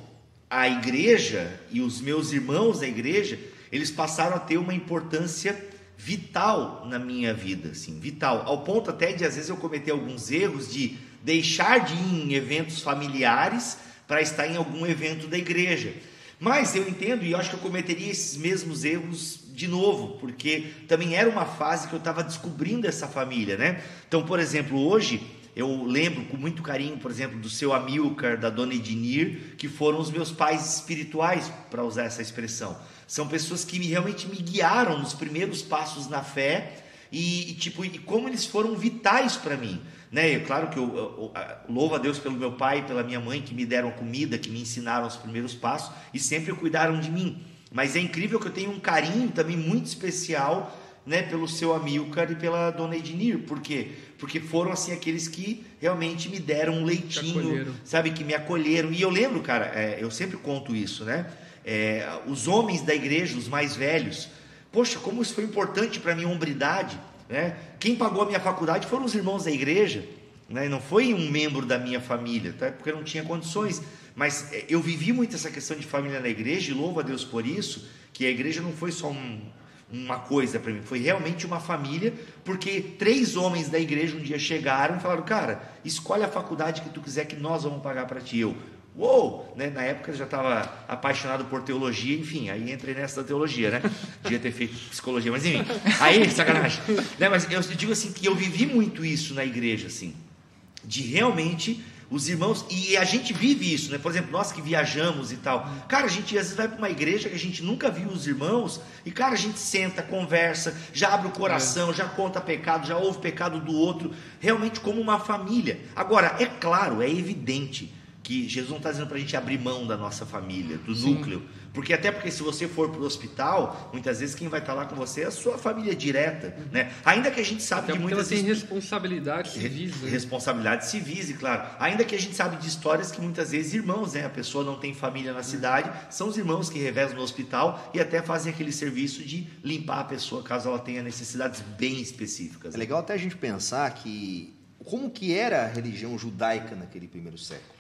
a igreja e os meus irmãos da igreja, eles passaram a ter uma importância vital na minha vida, assim, vital, ao ponto até de às vezes eu cometer alguns erros de deixar de ir em eventos familiares para estar em algum evento da igreja. Mas eu entendo e acho que eu cometeria esses mesmos erros de novo, porque também era uma fase que eu estava descobrindo essa família, né? Então, por exemplo, hoje eu lembro com muito carinho, por exemplo, do seu Amilcar, da dona Ednir, que foram os meus pais espirituais, para usar essa expressão. São pessoas que me, realmente me guiaram nos primeiros passos na fé E, e, tipo, e como eles foram vitais para mim. Né? claro que eu, eu, eu, louvo a Deus pelo meu pai e pela minha mãe que me deram comida, que me ensinaram os primeiros passos e sempre cuidaram de mim. Mas é incrível que eu tenho um carinho também muito especial né, pelo seu Amilcar e pela dona Ednir. Por quê? Porque foram assim aqueles que realmente me deram um leitinho, sabe, que me acolheram. E eu lembro, cara, é, eu sempre conto isso, né? É, os homens da igreja, os mais velhos, poxa, como isso foi importante para minha hombridade, né? Quem pagou a minha faculdade foram os irmãos da igreja, né? Não foi um membro da minha família, tá? Porque eu não tinha condições. Mas é, eu vivi muito essa questão de família na igreja e louvo a Deus por isso, que a igreja não foi só um, uma coisa para mim, foi realmente uma família, porque três homens da igreja um dia chegaram e falaram: Cara, escolhe a faculdade que tu quiser que nós vamos pagar para ti. Eu, uou! Né? Na época eu já estava apaixonado por teologia, enfim, aí entrei nessa da teologia, né? Devia ter feito psicologia, mas enfim, aí, sacanagem. né? Mas eu digo assim que eu vivi muito isso na igreja, assim, de realmente os irmãos, e a gente vive isso, né? Por exemplo, nós que viajamos e tal. Cara, a gente às vezes vai para uma igreja que a gente nunca viu os irmãos, e cara, a gente senta, conversa, já abre o coração, é. já conta pecado, já ouve pecado do outro, realmente como uma família. Agora, é claro, é evidente que Jesus não está dizendo para a gente abrir mão da nossa família, do Sim. núcleo. Porque até porque se você for para o hospital, muitas vezes quem vai estar tá lá com você é a sua família direta, né? Ainda que a gente sabe até de muitas ela tem responsabilidades civis, né? responsabilidades civis, e claro. Ainda que a gente sabe de histórias que muitas vezes irmãos, né? A pessoa não tem família na cidade, são os irmãos que revezam no hospital e até fazem aquele serviço de limpar a pessoa caso ela tenha necessidades bem específicas. É legal até a gente pensar que como que era a religião judaica naquele primeiro século.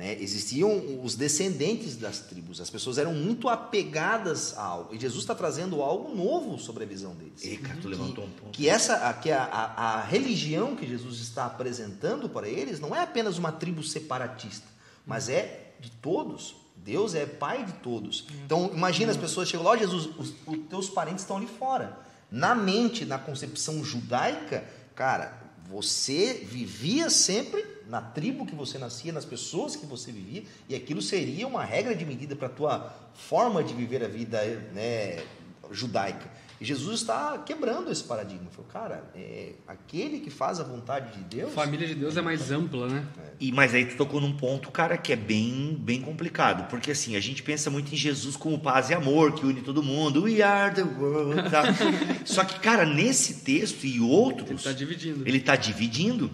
Né? Existiam os descendentes das tribos, as pessoas eram muito apegadas a algo. E Jesus está trazendo algo novo sobre a visão deles. E, cara, tu levantou um ponto. Que, essa, que a, a, a religião que Jesus está apresentando para eles não é apenas uma tribo separatista, mas é de todos. Deus é pai de todos. Então, imagina as pessoas chegam lá, oh, Jesus, os, os teus parentes estão ali fora. Na mente, na concepção judaica, cara, você vivia sempre na tribo que você nascia, nas pessoas que você vivia, e aquilo seria uma regra de medida para a tua forma de viver a vida né, judaica. E Jesus está quebrando esse paradigma. Falou, cara, é, aquele que faz a vontade de Deus. A família de Deus é mais ampla, né? É. E mas aí tu tocou num ponto, cara, que é bem, bem complicado, porque assim a gente pensa muito em Jesus como paz e amor que une todo mundo. We are the world. Tá? <laughs> Só que, cara, nesse texto e outros, ele está dividindo. Ele está dividindo.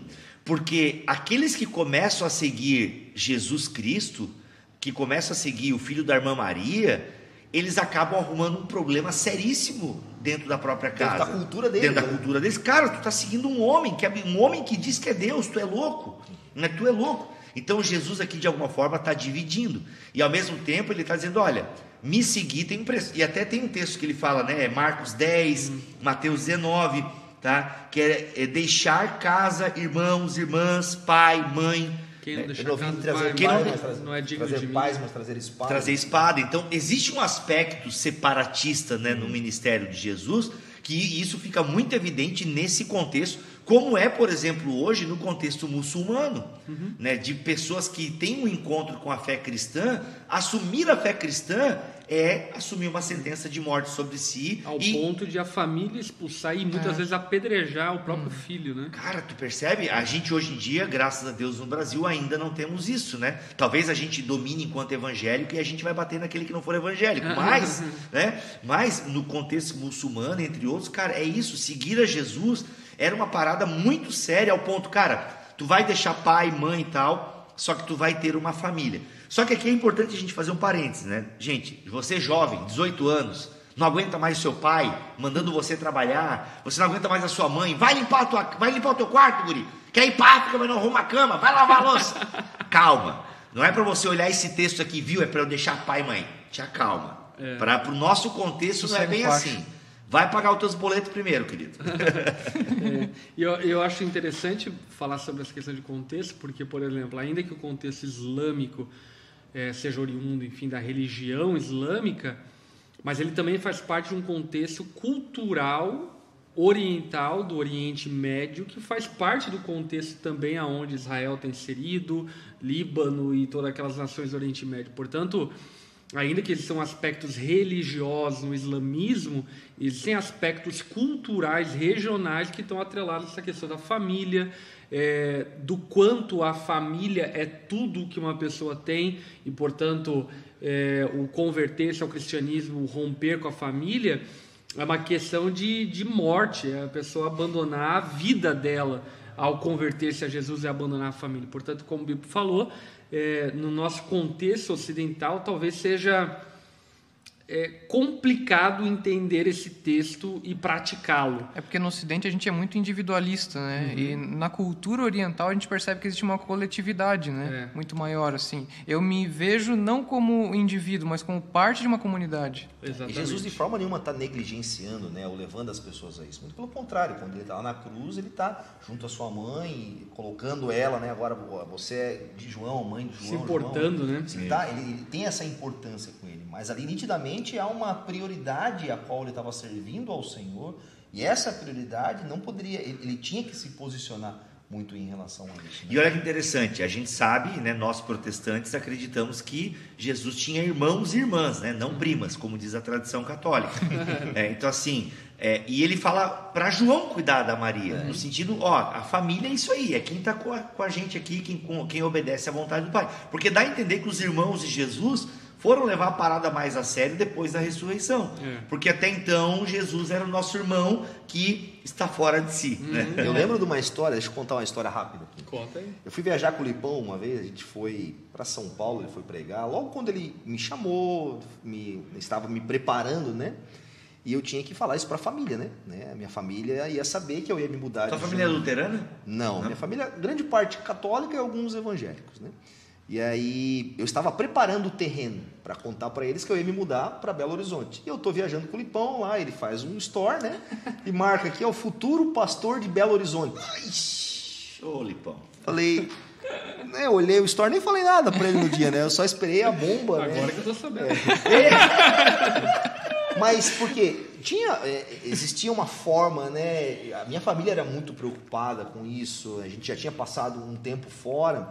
Porque aqueles que começam a seguir Jesus Cristo, que começam a seguir o filho da irmã Maria, eles acabam arrumando um problema seríssimo dentro da própria casa. Dentro da cultura deles. Dentro da né? cultura deles. Cara, tu está seguindo um homem, que é um homem que diz que é Deus, tu é louco. Né? Tu é louco. Então Jesus aqui de alguma forma está dividindo. E ao mesmo tempo ele está dizendo: olha, me seguir tem um preço. E até tem um texto que ele fala, né? Marcos 10, hum. Mateus 19 tá? Que é, é deixar casa, irmãos, irmãs, pai, mãe. Quem não é, trazer pai, não, mas trazer, não é digno trazer de pais, mas trazer espada. Trazer espada. Então, existe um aspecto separatista né, no ministério de Jesus, que isso fica muito evidente nesse contexto, como é, por exemplo, hoje no contexto muçulmano, uhum. né, de pessoas que têm um encontro com a fé cristã, assumir a fé cristã é assumir uma sentença de morte sobre si. Ao e... ponto de a família expulsar e muitas é. vezes apedrejar o próprio hum. filho, né? Cara, tu percebe? A gente hoje em dia, graças a Deus no Brasil, ainda não temos isso, né? Talvez a gente domine enquanto evangélico e a gente vai bater naquele que não for evangélico. Mas, <laughs> né? Mas no contexto muçulmano, entre outros, cara, é isso. Seguir a Jesus era uma parada muito séria ao ponto, cara, tu vai deixar pai, mãe e tal, só que tu vai ter uma família. Só que aqui é importante a gente fazer um parênteses, né? Gente, você jovem, 18 anos, não aguenta mais o seu pai mandando você trabalhar, você não aguenta mais a sua mãe, vai limpar, a tua, vai limpar o teu quarto, guri. Quer ir para África, mas não arruma a cama, vai lavar a louça. <laughs> Calma. Não é para você olhar esse texto aqui, viu? É para eu deixar pai e mãe. Te acalma. É. Para o nosso contexto não é bem assim. Vai pagar os teus boletos primeiro, querido. <laughs> é, eu, eu acho interessante falar sobre essa questão de contexto, porque, por exemplo, ainda que o contexto islâmico é, seja oriundo, enfim, da religião islâmica, mas ele também faz parte de um contexto cultural oriental do Oriente Médio que faz parte do contexto também aonde Israel tem inserido, Líbano e todas aquelas nações do Oriente Médio. Portanto, ainda que eles são aspectos religiosos no islamismo, existem aspectos culturais regionais que estão atrelados a essa questão da família, é, do quanto a família é tudo que uma pessoa tem e, portanto, é, o converter-se ao cristianismo, o romper com a família, é uma questão de, de morte, é a pessoa abandonar a vida dela ao converter-se a Jesus e abandonar a família. Portanto, como o Bíblia falou, é, no nosso contexto ocidental, talvez seja é complicado entender esse texto e praticá-lo. É porque no Ocidente a gente é muito individualista, né? Uhum. E na cultura oriental a gente percebe que existe uma coletividade, né? É. Muito maior, assim. Eu me vejo não como indivíduo, mas como parte de uma comunidade. Exatamente. E Jesus de forma nenhuma está negligenciando, né? Ou levando as pessoas a isso. Muito pelo contrário, quando ele está lá na cruz, ele está junto à sua mãe, colocando ela, né? Agora você é de João, mãe de João. Se importando, João, né? Ele, tá, ele, ele tem essa importância com ele. Mas ali, nitidamente, há uma prioridade a qual ele estava servindo ao Senhor, e essa prioridade não poderia, ele, ele tinha que se posicionar muito em relação a isso. Né? E olha que interessante, a gente sabe, né, nós protestantes acreditamos que Jesus tinha irmãos e irmãs, né, não primas, como diz a tradição católica. <laughs> é, então assim, é, e ele fala para João cuidar da Maria, é. no sentido, ó, a família é isso aí, é quem está com, com, a gente aqui, quem, com, quem obedece à vontade do Pai. Porque dá a entender que os irmãos de Jesus foram levar a parada mais a sério depois da ressurreição. É. Porque até então Jesus era o nosso irmão que está fora de si. Uhum. Né? Eu lembro de uma história, deixa eu contar uma história rápida aqui. Conta aí. Eu fui viajar com o Lipão uma vez, a gente foi para São Paulo, ele foi pregar. Logo quando ele me chamou, me, estava me preparando, né? E eu tinha que falar isso para a família, né? né? A minha família ia saber que eu ia me mudar. Sua família é luterana? Não, Não, minha família, grande parte católica e alguns evangélicos, né? E aí eu estava preparando o terreno para contar para eles que eu ia me mudar para Belo Horizonte. E eu estou viajando com o Lipão lá, ele faz um store, né? E marca aqui, é o futuro pastor de Belo Horizonte. Ô, Lipão. Falei, né, eu olhei o store, nem falei nada para ele no dia, né? Eu só esperei a bomba. Agora né? que eu tô sabendo. É. Mas porque tinha, é, existia uma forma, né? A minha família era muito preocupada com isso. A gente já tinha passado um tempo fora.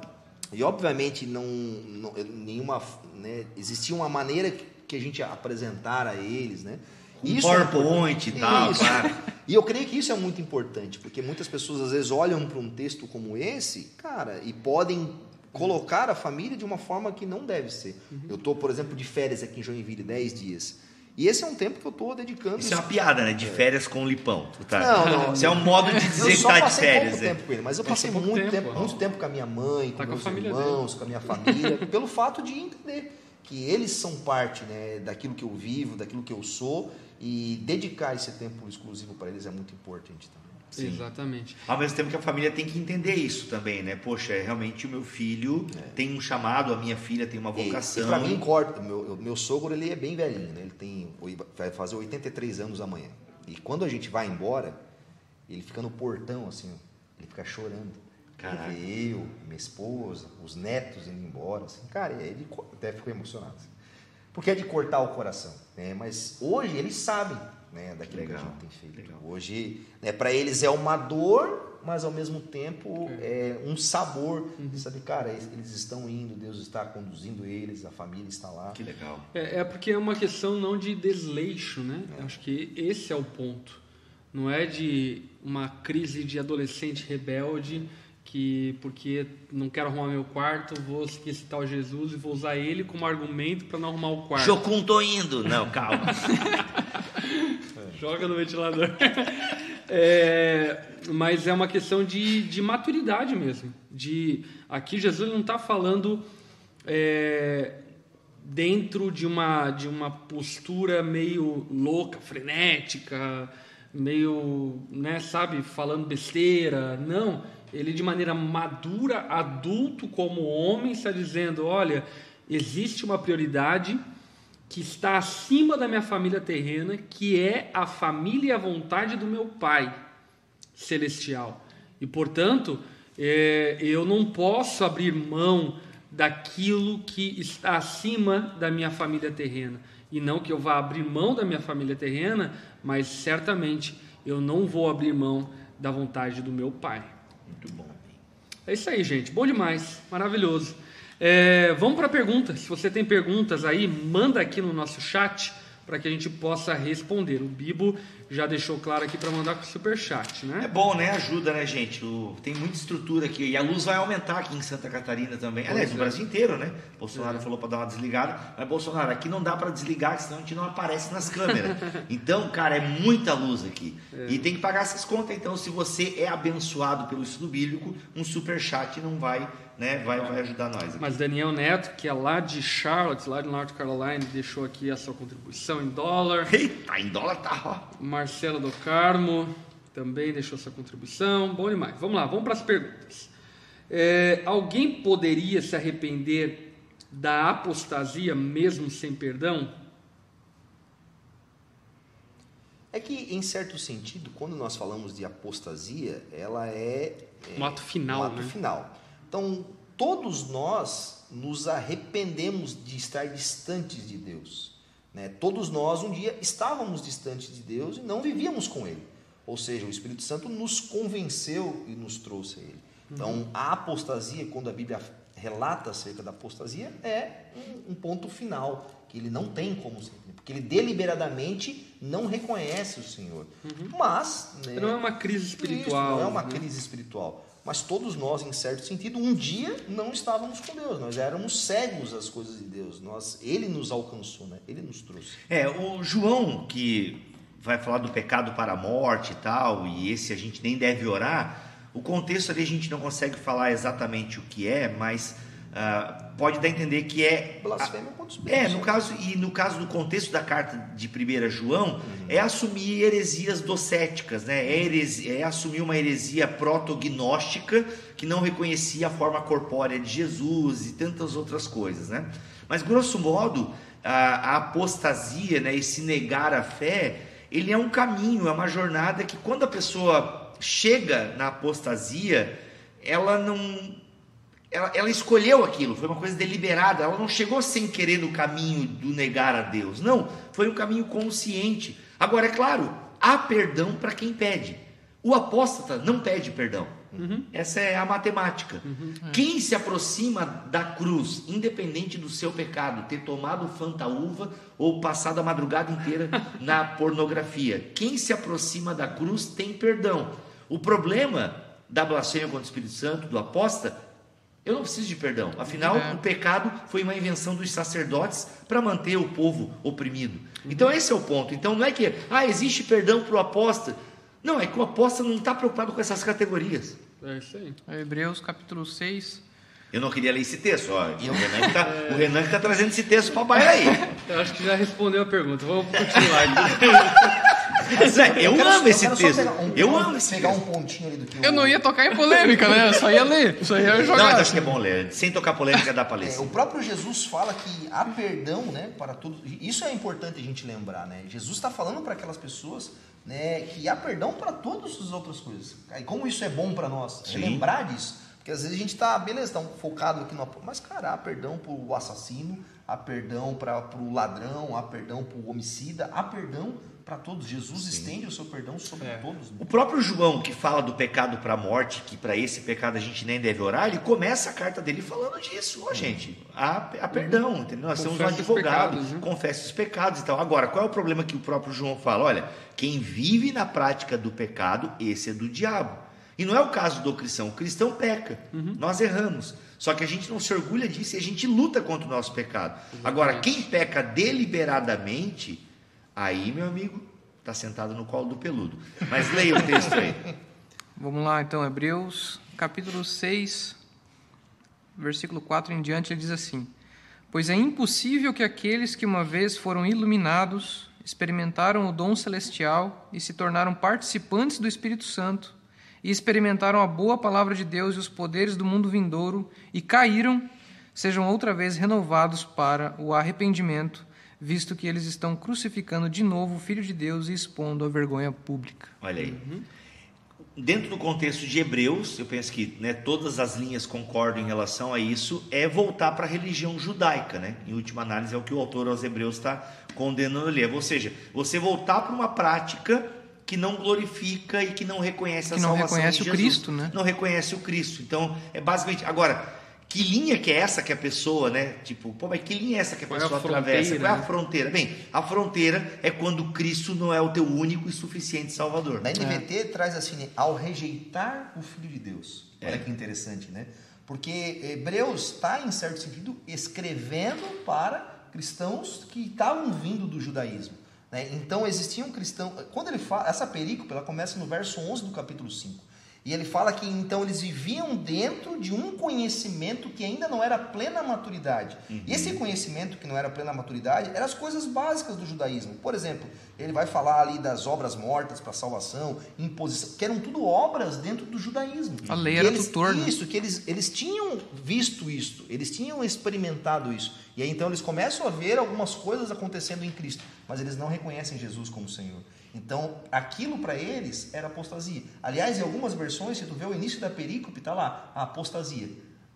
E obviamente não, não nenhuma, né, existia uma maneira que a gente apresentar a eles, né? Um isso é PowerPoint é e tal, isso. claro. E eu creio que isso é muito importante, porque muitas pessoas às vezes olham para um texto como esse, cara, e podem colocar a família de uma forma que não deve ser. Uhum. Eu estou, por exemplo, de férias aqui em Joinville, 10 dias. E esse é um tempo que eu estou dedicando. Isso é uma piada, né? De férias com o Lipão. Tá? Não, não. Isso é um modo de dizer que está de férias. Pouco tempo com ele, mas eu passei muito tempo, tempo muito tempo com a minha mãe, com tá meus com irmãos, dele. com a minha família, <laughs> pelo fato de entender que eles são parte né, daquilo que eu vivo, daquilo que eu sou, e dedicar esse tempo exclusivo para eles é muito importante também. Sim. Exatamente. Ao mesmo tempo que a família tem que entender isso também, né? Poxa, é, realmente o meu filho é. tem um chamado, a minha filha tem uma vocação. E, e para mim, corta. Meu, meu sogro ele é bem velhinho, né? Ele tem, vai fazer 83 anos amanhã. E quando a gente vai embora, ele fica no portão, assim, ele fica chorando. Caraca. Ele eu, minha esposa, os netos indo embora. Assim, cara, ele até ficou emocionado. Assim. Porque é de cortar o coração. Né? Mas hoje eles sabem né, daquilo legal, que a gente tem feito. Legal. Hoje, né, para eles é uma dor, mas ao mesmo tempo é, é um sabor. Uhum. Sabe, cara, eles estão indo, Deus está conduzindo eles, a família está lá. Que legal. É, é porque é uma questão não de desleixo, né? É. Acho que esse é o ponto. Não é de uma crise de adolescente rebelde que porque não quero arrumar meu quarto, vou seguir esse tal Jesus e vou usar ele como argumento para não arrumar o quarto. Jocum tô indo. Não, calma. <laughs> Joga no ventilador. <laughs> É, mas é uma questão de, de maturidade mesmo. De aqui Jesus não está falando é, dentro de uma de uma postura meio louca, frenética, meio, né, sabe, falando besteira. Não, ele de maneira madura, adulto como homem, está dizendo, olha, existe uma prioridade que está acima da minha família terrena, que é a família e a vontade do meu Pai celestial. E, portanto, é, eu não posso abrir mão daquilo que está acima da minha família terrena. E não que eu vá abrir mão da minha família terrena, mas certamente eu não vou abrir mão da vontade do meu Pai. Muito bom. É isso aí, gente. Bom demais. Maravilhoso. É, vamos para perguntas. Se você tem perguntas aí, manda aqui no nosso chat para que a gente possa responder. O Bibo já deixou claro aqui para mandar com o super chat, É né? bom, né? Ajuda, né, gente? O- tem muita estrutura aqui. E a luz vai aumentar aqui em Santa Catarina também. Aliás, no é. Brasil inteiro, né? Bolsonaro falou para dar uma desligada. Mas, Bolsonaro, aqui não dá para desligar, senão a gente não aparece nas câmeras. <laughs> Então, cara, é muita luz aqui. E tem que pagar essas contas. Então, se você é abençoado pelo estudo bíblico, um super chat não vai, né? Vai, vai ajudar nós. aqui. Mas Daniel Neto, que é lá de Charlotte, lá de North Carolina, deixou aqui a sua contribuição em dólar. Eita, em dólar tá, ó. Marcelo do Carmo também deixou sua contribuição. Bom demais. Vamos lá, vamos para as perguntas. É, alguém poderia se arrepender da apostasia mesmo sem perdão? É que, em certo sentido, quando nós falamos de apostasia, ela é. é Um ato final, um ato né? final. Então, todos nós nos arrependemos de estar distantes de Deus. Né? Todos nós, um dia, estávamos distantes de Deus e não vivíamos com Ele. Ou seja, o Espírito Santo nos convenceu e nos trouxe a Ele. Então, a apostasia, quando a Bíblia relata acerca da apostasia, é um, ponto final, que ele não tem como ser, porque ele deliberadamente não reconhece o Senhor. Mas. né, Não é uma crise espiritual. isso, não é uma né? crise espiritual. Mas todos nós, em certo sentido, um dia não estávamos com Deus. Nós éramos cegos às coisas de Deus. Nós, ele nos alcançou, né? Ele nos trouxe. É, o João, que vai falar do pecado para a morte e tal, e esse a gente nem deve orar, o contexto ali a gente não consegue falar exatamente o que é, mas ah, pode dar a entender que é. Blasfêmia contra os É, no caso, e no caso do contexto da carta de 1 João, é assumir heresias docéticas, né? É, heresia- é assumir uma heresia protognóstica que não reconhecia a forma corpórea de Jesus e tantas outras coisas, né? Mas, grosso modo, a, a apostasia, né, esse negar a fé, ele é um caminho, é uma jornada que quando a pessoa chega na apostasia, ela não ela, ela escolheu aquilo, foi uma coisa deliberada, ela não chegou sem querer no caminho do negar a Deus, não, foi um caminho consciente. Agora, é claro, há perdão para quem pede. O apóstata não pede perdão. Essa é a matemática. Quem se aproxima da cruz, independente do seu pecado, ter tomado fantaúva ou passado a madrugada inteira <laughs> na pornografia, quem se aproxima da cruz tem perdão. O problema da blasfêmia contra o Espírito Santo, do apóstata, eu não preciso de perdão. Afinal, É. o pecado foi uma invenção dos sacerdotes para manter o povo oprimido. Então, esse é o ponto. Então, não é que, ah, existe perdão para o apóstolo. Não, é que o apóstolo não está preocupado com essas categorias. É isso aí. Hebreus capítulo 6. Eu não queria ler esse texto. Ó, o Renan tá, <laughs> o Renan que tá trazendo esse texto para baixo aí. Eu acho que já respondeu a pergunta. Vamos continuar <laughs> é, eu, quero- amo esse texto. um- eu amo esse Pegar um pontinho ali do que Eu não ia tocar em polêmica, né? Eu só ia ler. Só ia Não, jogar. mas acho que é bom ler. Sem tocar polêmica, dá para ler. É, o próprio Jesus fala que há perdão, né, para todos. Isso é importante a gente lembrar, né? Jesus está falando para aquelas pessoas, né, que há perdão para todas as outras coisas. E como isso é bom para nós, é Sim. lembrar disso. Porque às vezes a gente está, beleza, tá focado aqui no mas cara, há perdão para o assassino, há perdão para o ladrão, há perdão para o homicida, há perdão para todos. Jesus estende o seu perdão sobre É. todos. O próprio João, que fala do pecado para a morte, que para esse pecado a gente nem deve orar, ele começa a carta dele falando disso. Ó, gente, há, há perdão, entendeu? Nós temos um Confessa advogado, pecados, né? confessa os pecados e tal. Agora, qual é o problema que o próprio João fala? Olha, quem vive na prática do pecado, esse é do diabo. E não é o caso do cristão. O cristão peca, Uhum. nós erramos. Só que a gente não se orgulha disso e a gente luta contra o nosso pecado. Agora, quem peca deliberadamente, aí, meu amigo, está sentado no colo do peludo. Mas leia o texto aí. <laughs> Vamos lá, então, Hebreus, capítulo 6, versículo 4 em diante, ele diz assim: Pois é impossível que aqueles que uma vez foram iluminados, experimentaram o dom celestial e se tornaram participantes do Espírito Santo, e experimentaram a boa palavra de Deus e os poderes do mundo vindouro, e caíram, sejam outra vez renovados para o arrependimento, visto que eles estão crucificando de novo o Filho de Deus e expondo a vergonha pública. Olha aí. Dentro do contexto de Hebreus, eu penso que né, todas as linhas concordam em relação a isso, é voltar para a religião judaica, né? Em última análise, é o que o autor aos Hebreus está condenando ali. Ou seja, você voltar para uma prática que não glorifica e que não reconhece a Que não salvação reconhece de o Jesus. Cristo, né? Não reconhece o Cristo. Então, é basicamente. Agora, que linha que é essa que a pessoa, né? Tipo, pô, mas que linha é essa que a Qual é a pessoa atravessa? fronteira, Qual é a né? fronteira? Bem, a fronteira é quando Cristo não é o teu único e suficiente Salvador. Na NVT traz assim, né, ao rejeitar o Filho de Deus. Olha que interessante, né? Porque Hebreus está, em certo sentido, escrevendo para cristãos que estavam vindo do judaísmo. né? Então existiam cristãos. Quando ele fala. Essa perícope ela começa no verso 11 do capítulo 5. E ele fala que então eles viviam dentro de um conhecimento que ainda não era plena maturidade. E esse conhecimento que não era plena maturidade eram as coisas básicas do judaísmo. Por exemplo, ele vai falar ali das obras mortas para salvação, imposição, que eram tudo obras dentro do judaísmo. A lei era eles, tutor, né? Isso, que eles, eles tinham visto isso, eles tinham experimentado isso. E aí então eles começam a ver algumas coisas acontecendo em Cristo, mas eles não reconhecem Jesus como Senhor. Então, aquilo para eles era apostasia. Aliás, em algumas versões, se tu vê o início da perícope, tá lá, a apostasia.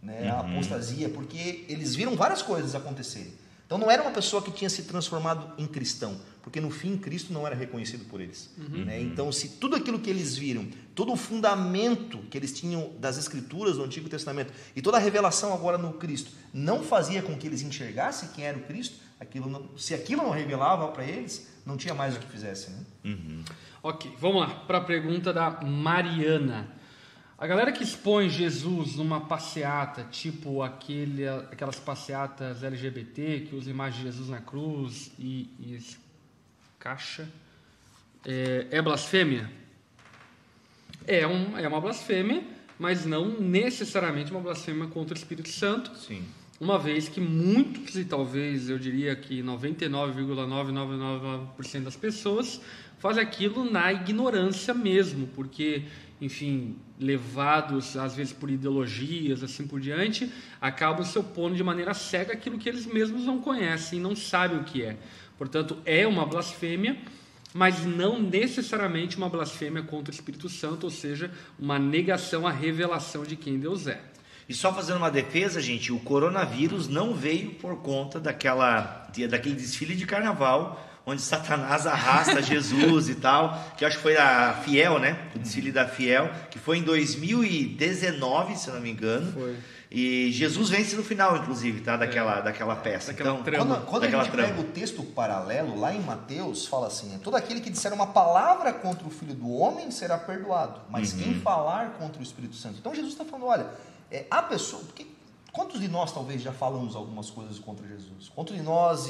Né? A apostasia, porque eles viram várias coisas acontecerem. Então não era uma pessoa que tinha se transformado em cristão, porque no fim Cristo não era reconhecido por eles. né? Então, se tudo aquilo que eles viram, todo o fundamento que eles tinham das Escrituras do Antigo Testamento e toda a revelação agora no Cristo não fazia com que eles enxergassem quem era o Cristo, aquilo não- se aquilo não revelava para eles, não tinha mais o que fizesse. Né? Ok, vamos lá para a pergunta da Mariana. A galera que expõe Jesus numa passeata, tipo aquele, aquelas passeatas LGBT que usa a imagem de Jesus na cruz e, e caixa, é, é blasfêmia? É, um, é uma blasfêmia, mas não necessariamente uma blasfêmia contra o Espírito Santo. Sim. Uma vez que muitos, e talvez eu diria que 99,999% das pessoas fazem aquilo na ignorância mesmo, porque, enfim, levados às vezes por ideologias, assim por diante, acabam se opondo de maneira cega aquilo que eles mesmos não conhecem, não sabem o que é. Portanto, é uma blasfêmia, mas não necessariamente uma blasfêmia contra o Espírito Santo, ou seja, uma negação à revelação de quem Deus é. E só fazendo uma defesa, gente, o coronavírus não veio por conta daquela, daquele desfile de carnaval onde Satanás arrasta Jesus e tal, que acho que foi a Fiel, né? O desfile da Fiel, que foi em 2019, se eu não me engano. Foi. E Jesus vence no final, inclusive, tá? Daquela, daquela peça. Daquela então, trama. Quando, quando a Daquela gente trama. pega o texto paralelo, lá em Mateus, fala assim: todo aquele que disser uma palavra contra o Filho do Homem será perdoado, mas quem falar contra o Espírito Santo. Então Jesus está falando: olha, é, a pessoa. Porque, quantos de nós talvez já falamos algumas coisas contra Jesus? Quantos de nós,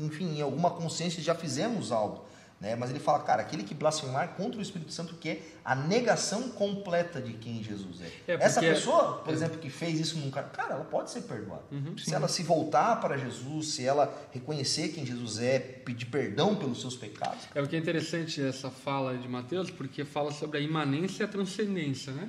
enfim, em alguma consciência já fizemos algo? Né? Mas ele fala, cara, aquele que blasfemar contra o Espírito Santo, que é a negação completa de quem Jesus é. É, Essa porque- pessoa, por exemplo, que fez isso num cara, cara, ela pode ser perdoada. Uhum, se ela se voltar para Jesus, se ela reconhecer quem Jesus é, pedir perdão pelos seus pecados. É o que é interessante essa fala de Mateus, porque fala sobre a imanência e a transcendência, né?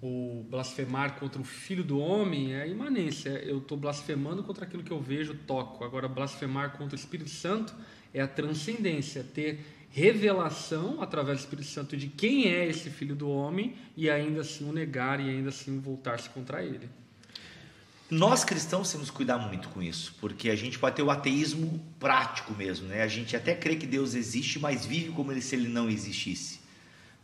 O blasfemar contra o filho do homem é imanência. Eu estou blasfemando contra aquilo que eu vejo, toco. Agora, blasfemar contra o Espírito Santo é a transcendência, ter revelação através do Espírito Santo de quem é esse filho do homem e ainda assim o negar e ainda assim voltar-se contra ele. Nós cristãos temos que cuidar muito com isso, porque a gente pode ter o ateísmo prático mesmo, né? A gente até crê que Deus existe, mas vive como se ele não existisse.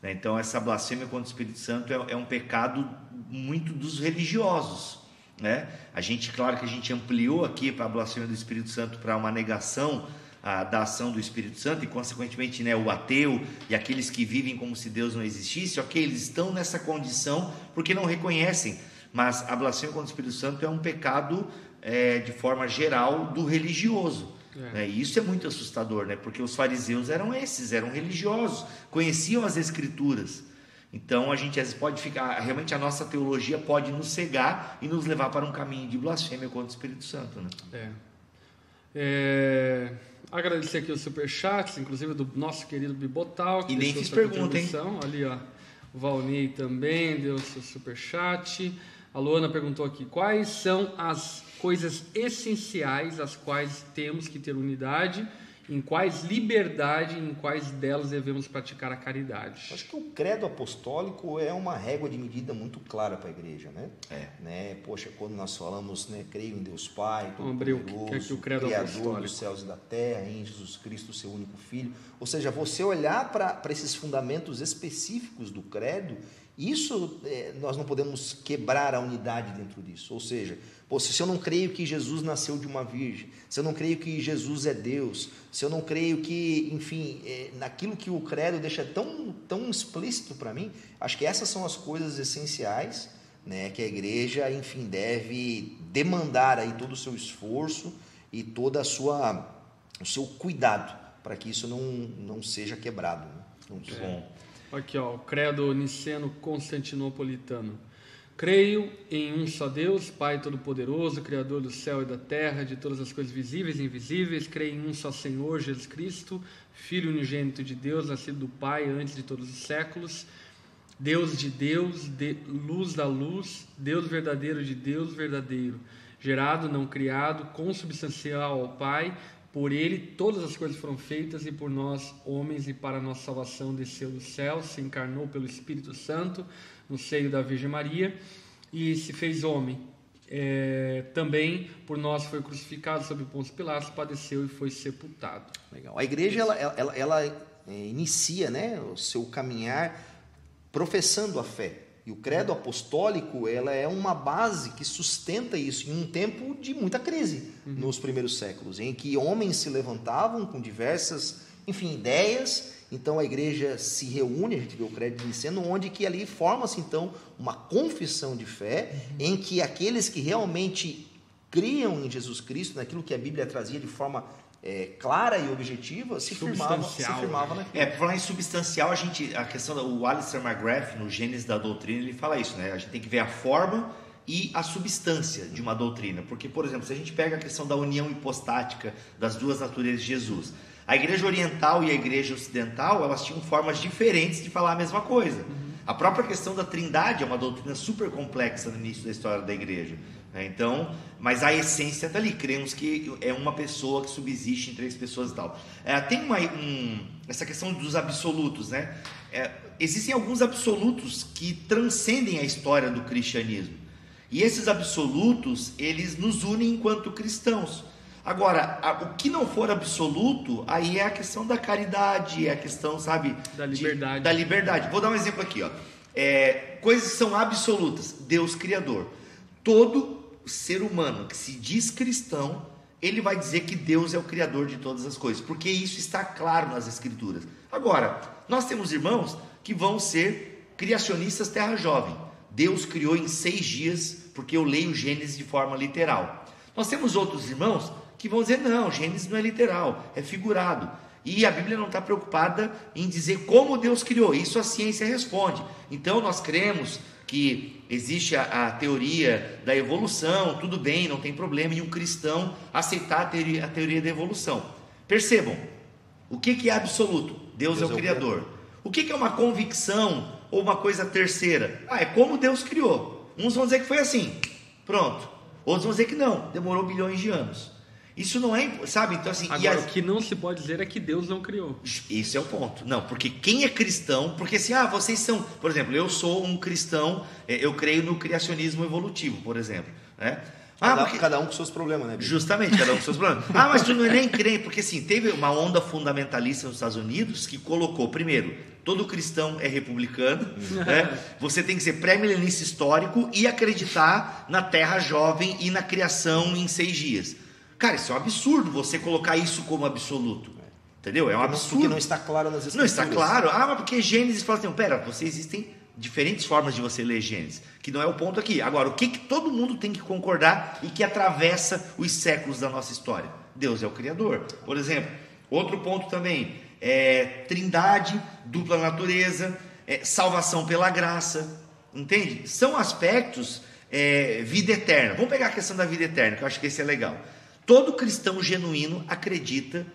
Né? Então, essa blasfêmia contra o Espírito Santo é, é um pecado muito dos religiosos, né? A gente, claro que a gente ampliou aqui para a blasfêmia do Espírito Santo para uma negação ah, da ação do Espírito Santo e, consequentemente, né, o ateu e aqueles que vivem como se Deus não existisse, ok, eles estão nessa condição porque não reconhecem. Mas a blasfêmia contra o Espírito Santo é um pecado é, de forma geral do religioso. É. né? E isso é muito assustador, né? Porque os fariseus eram esses, eram religiosos, conheciam as escrituras. Então a gente pode ficar, realmente a nossa teologia pode nos cegar e nos levar para um caminho de blasfêmia contra o Espírito Santo, né? É. É, Agradecer aqui os superchats, inclusive do nosso querido Bibotal. que E nem fiz pergunta, hein? Ali, ó. O Valnei também deu seu superchat. A Luana perguntou aqui: quais são as coisas essenciais as quais temos que ter unidade, em quais liberdade, em quais delas devemos praticar a caridade? Acho que o credo apostólico é uma régua de medida muito clara para a igreja, né? É. Né? Poxa, quando nós falamos, né, creio em Deus Pai, que- Todo-Poderoso, que é que o credo Criador apostólico. dos céus e da terra, em Jesus Cristo, seu único Filho. Ou seja, você olhar para esses fundamentos específicos do credo Isso é, nós não podemos quebrar a unidade dentro disso. Ou seja, se eu não creio que Jesus nasceu de uma virgem, se eu não creio que Jesus é Deus, se eu não creio que, enfim, é, naquilo que o credo deixa tão, tão explícito para mim, acho que essas são as coisas essenciais né, que a igreja, enfim, deve demandar aí todo o seu esforço e toda a sua o seu cuidado para que isso não, não seja quebrado. Né? Muito bom. Aqui, ó, o credo niceno constantinopolitano. Creio em um só Deus, Pai Todo-Poderoso, Criador do céu e da terra, de todas as coisas visíveis e invisíveis. Creio em um só Senhor, Jesus Cristo, Filho unigênito de Deus, nascido do Pai antes de todos os séculos. Deus de Deus, de, luz da luz, Deus verdadeiro de Deus verdadeiro, gerado, não criado, consubstancial ao Pai, por ele todas as coisas foram feitas e por nós, homens, e para nossa salvação desceu do céu, se encarnou pelo Espírito Santo no seio da Virgem Maria e se fez homem. É, também por nós foi crucificado sob Pôncio Pilatos, padeceu e foi sepultado. Legal. A igreja ela, ela, ela, ela é, inicia né, o seu caminhar professando a fé. E o credo apostólico ela é uma base que sustenta isso em um tempo de muita crise uhum. nos primeiros séculos, em que homens se levantavam com diversas, enfim, ideias. Então a igreja se reúne, a gente vê o credo ensino, onde que ali forma-se então uma confissão de fé, uhum. em que aqueles que realmente criam em Jesus Cristo, naquilo que a Bíblia trazia de forma é, clara e objetiva, se firmava, se firmava né? É, por falar em substancial, a gente, a questão do Alistair McGrath, no Gênesis da Doutrina, ele fala isso, né? A gente tem que ver a forma e a substância de uma doutrina. Porque, por exemplo, se a gente pega a questão da união hipostática das duas naturezas de Jesus, a igreja oriental e a igreja ocidental, elas tinham formas diferentes de falar a mesma coisa. Uhum. A própria questão da trindade é uma doutrina super complexa no início da história da igreja. Né? Então, mas a essência está ali. Cremos que é uma pessoa que subsiste em três pessoas e tal. É, tem uma, um, essa questão dos absolutos, né? É, existem alguns absolutos que transcendem a história do cristianismo. E esses absolutos, eles nos unem enquanto cristãos. Agora, o que não for absoluto, aí é a questão da caridade, é a questão, sabe? Da liberdade. De, da liberdade. Vou dar um exemplo aqui, ó. É, coisas que são absolutas. Deus Criador. Todo ser humano que se diz cristão, ele vai dizer que Deus é o criador de todas as coisas, porque isso está claro nas escrituras. Agora, nós temos irmãos que vão ser criacionistas terra jovem. Deus criou em seis dias, porque eu leio Gênesis de forma literal. Nós temos outros irmãos que vão dizer: não, Gênesis não é literal, é figurado. E a Bíblia não está preocupada em dizer como Deus criou, isso a ciência responde. Então nós cremos que existe a, a, teoria da evolução, tudo bem, não tem problema em um cristão aceitar a teoria, a teoria da evolução. Percebam, o que, que é absoluto? Deus, Deus é o é Criador. O que, que é uma convicção ou uma coisa terceira? Ah, é como Deus criou. Uns vão dizer que foi assim, pronto. Outros vão dizer que não, demorou bilhões de anos. Isso não é, sabe? Então assim, agora o que não se pode dizer é que Deus não criou. Esse é o ponto. Não, porque quem é cristão, porque assim, ah, vocês são, por exemplo, eu sou um cristão, é, eu creio no criacionismo evolutivo, por exemplo, né? Ah, cada, porque... cada um com seus problemas, né? Justamente, cada um com seus problemas. <laughs> Ah, mas tu não é nem crente, porque assim, teve uma onda fundamentalista nos Estados Unidos que colocou, primeiro, todo cristão é republicano, né? você tem que ser pré-milenista histórico e acreditar na terra jovem e na criação em seis dias. Cara, isso é um absurdo você colocar isso como absoluto. Entendeu? É um absurdo. Porque não está claro nas escrituras. Não está claro. Ah, mas porque Gênesis fala assim, pera, você existem diferentes formas de você ler Gênesis, que não é o ponto aqui. Agora, o que, que todo mundo tem que concordar e que atravessa os séculos da nossa história? Deus é o Criador. Por exemplo, outro ponto também é trindade, dupla natureza, é, salvação pela graça, entende? São aspectos é, vida eterna. Vamos pegar a questão da vida eterna, que eu acho que esse é legal. Todo cristão genuíno acredita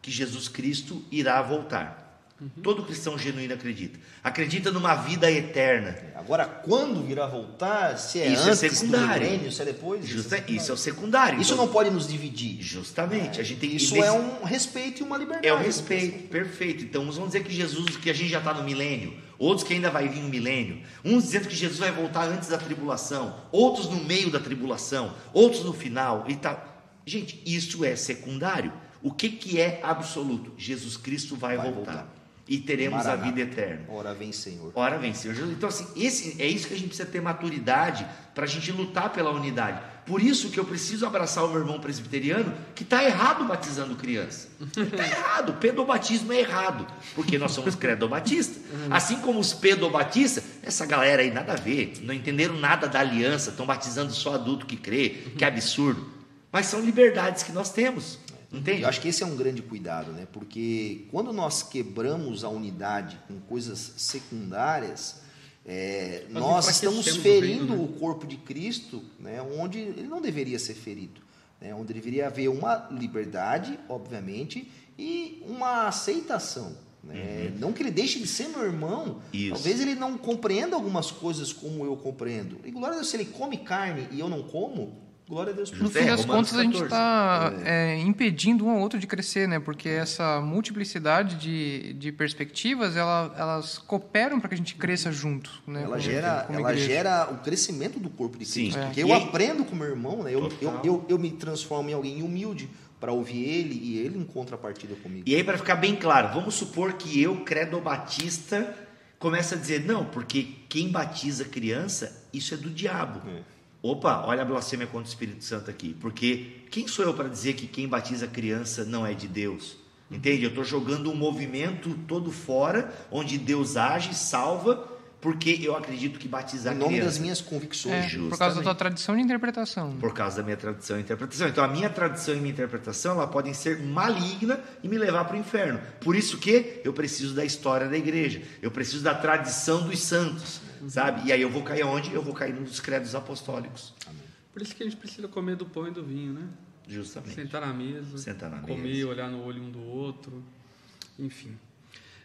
que Jesus Cristo irá voltar. Uhum. Todo cristão genuíno acredita. Acredita numa vida eterna. Agora, quando irá voltar, se é isso é antes é secundário. Milênio, se é depois. Justa, isso, é isso é o secundário. Isso então, não pode nos dividir. Justamente. É. A gente tem isso é um respeito e uma liberdade. É um respeito, perfeito. Então, uns vão dizer que Jesus, que a gente já está no milênio. Outros que ainda vai vir um milênio. Uns dizendo que Jesus vai voltar antes da tribulação. Outros no meio da tribulação. Outros no final e tal. Gente, isso é secundário. O que, que é absoluto? Jesus Cristo vai, vai voltar. voltar. e teremos a vida eterna. Ora vem, Senhor. Ora vem, Senhor Jesus. Então, assim, esse, é isso que a gente precisa ter maturidade para a gente lutar pela unidade. Por isso que eu preciso abraçar o meu irmão presbiteriano que está errado batizando criança. Está <laughs> errado. Pedobatismo é errado. Porque nós somos credobatistas. Assim como os pedobatistas, essa galera aí nada a ver. Não entenderam nada da aliança. Estão batizando só adulto que crê. Que absurdo. Mas são liberdades que nós temos. Entende? Eu acho que esse é um grande cuidado, né? Porque quando nós quebramos a unidade com coisas secundárias, é, Nós estamos o ferindo reino, né? o corpo de Cristo, né? Onde ele não deveria ser ferido, né? Onde deveria haver uma liberdade, obviamente, e uma aceitação. Né? Não que ele deixe de ser meu irmão, Uhum. Isso. talvez ele não compreenda algumas coisas como eu compreendo. E glória a Deus, se ele come carne e eu não como, glória a Deus por No fim É, das contas, a gente 14. está impedindo um ao outro de crescer, né? Porque essa multiplicidade de, de perspectivas, ela, elas cooperam para que a gente cresça junto, né? Ela como- gera, como ela gera o crescimento do corpo de Sim. Cristo. É. Porque E eu aí- aprendo com meu irmão, né? Eu, eu, eu, eu me transformo em alguém humilde para ouvir ele e ele em contrapartida comigo. E aí, para ficar bem claro, vamos supor que eu, credo batista, comece a dizer, não, porque quem batiza criança, isso é do diabo. É. Opa, olha a blasfêmia contra o Espírito Santo aqui. Porque quem sou eu para dizer que quem batiza criança não é de Deus? Entende? Eu estou jogando um movimento todo fora, onde Deus age, salva, porque eu acredito que batizar Em nome criança. das minhas convicções. É, por causa da tua tradição de interpretação. Por causa da minha tradição e interpretação. Então, a minha tradição e minha interpretação, ela podem ser maligna e me levar para o inferno. Por isso que eu preciso da história da igreja. Eu preciso da tradição dos santos, sabe? E aí eu vou cair onde? Eu vou cair nos credos apostólicos. Por isso que a gente precisa comer do pão e do vinho, né? Justamente. Sentar na mesa, Sentar na comer, mesa. olhar no olho um do outro, enfim.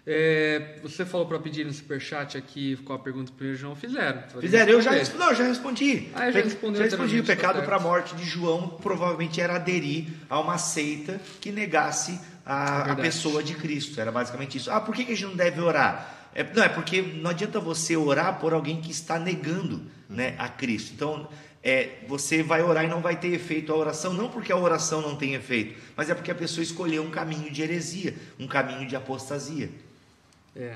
É, você falou para pedir no superchat aqui qual a pergunta primeiro, João? Fizeram. Fizeram, eu já, não, eu já respondi. Ah, já Pe- respondeu já respondi. O pecado para a morte de João provavelmente era aderir a uma seita que negasse a, É a pessoa de Cristo. Era basicamente isso. Ah, por que, que a gente não deve orar? É, não, é porque não adianta você orar por alguém que está negando né, a Cristo. Então, é, você vai orar e não vai ter efeito a oração, não porque a oração não tem efeito, mas é porque a pessoa escolheu um caminho de heresia, um caminho de apostasia. É.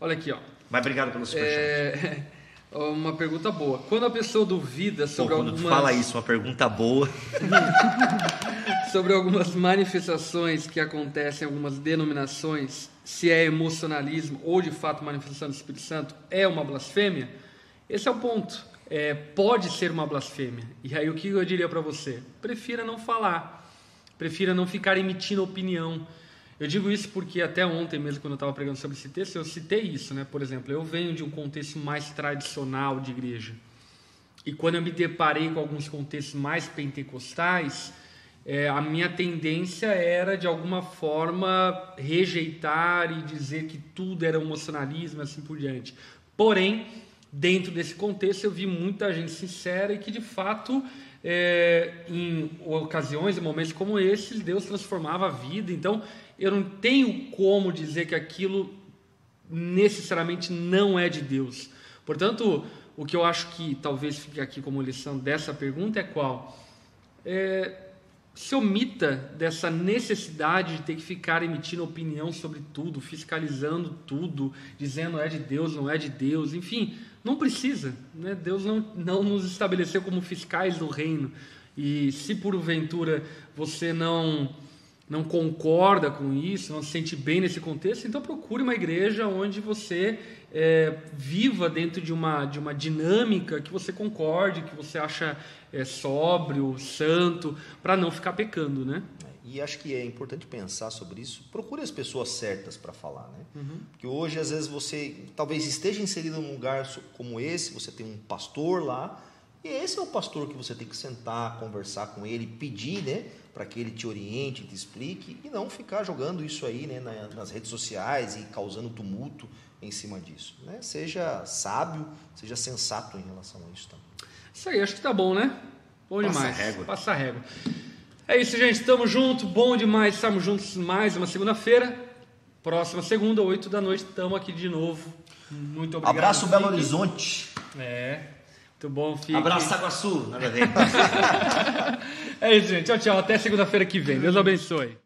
Olha aqui, ó. Mas obrigado pelo superchat. <laughs> É, uma pergunta boa. Quando a pessoa duvida Pô, sobre quando algumas... fala isso, uma pergunta boa. <laughs> sobre algumas manifestações que acontecem em algumas denominações, se é emocionalismo ou de fato manifestação do Espírito Santo, é uma blasfêmia? Esse é o ponto. É, pode ser uma blasfêmia. E aí o que eu diria para você? Prefira não falar. Prefira não ficar emitindo opinião. Eu digo isso porque até ontem mesmo, quando eu estava pregando sobre esse texto, eu citei isso, né? Por exemplo, eu venho de um contexto mais tradicional de igreja. E quando eu me deparei com alguns contextos mais pentecostais, é, a minha tendência era, de alguma forma, rejeitar e dizer que tudo era emocionalismo e assim por diante. Porém, dentro desse contexto, eu vi muita gente sincera e que, de fato, é, em ocasiões, em momentos como esses, Deus transformava a vida. Então, eu não tenho como dizer que aquilo necessariamente não é de Deus. Portanto, o que eu acho que talvez fique aqui como lição dessa pergunta é qual? É, se omita dessa necessidade de ter que ficar emitindo opinião sobre tudo, fiscalizando tudo, dizendo é de Deus, não é de Deus, enfim, não precisa. Né? Deus não, não nos estabeleceu como fiscais do reino. E se porventura você não não concorda com isso, não se sente bem nesse contexto, então procure uma igreja onde você é, viva dentro de uma, de uma dinâmica que você concorde, que você acha é, sóbrio, santo, para não ficar pecando, né? E acho que é importante pensar sobre isso. Procure as pessoas certas para falar, né? Porque hoje, às vezes, você talvez esteja inserido num lugar como esse, você tem um pastor lá, e esse é o pastor que você tem que sentar, conversar com ele, pedir, né? Para que ele te oriente, te explique, e não ficar jogando isso aí né, na- nas redes sociais e causando tumulto em cima disso. Né? Seja sábio, seja sensato em relação a isso também. Isso aí, acho que tá bom, né? Bom Passa demais. régua. Passa a régua. É isso, gente. Tamo junto. Bom demais. Estamos juntos mais uma segunda-feira. Próxima segunda, 8 da noite, estamos aqui de novo. Muito obrigado. Abraço, Belo Horizonte. É. Muito bom, fique. Abraço, Saguaçu. Nada a ver. <laughs> É isso, gente. Tchau, tchau. Até segunda-feira que vem. Deus abençoe.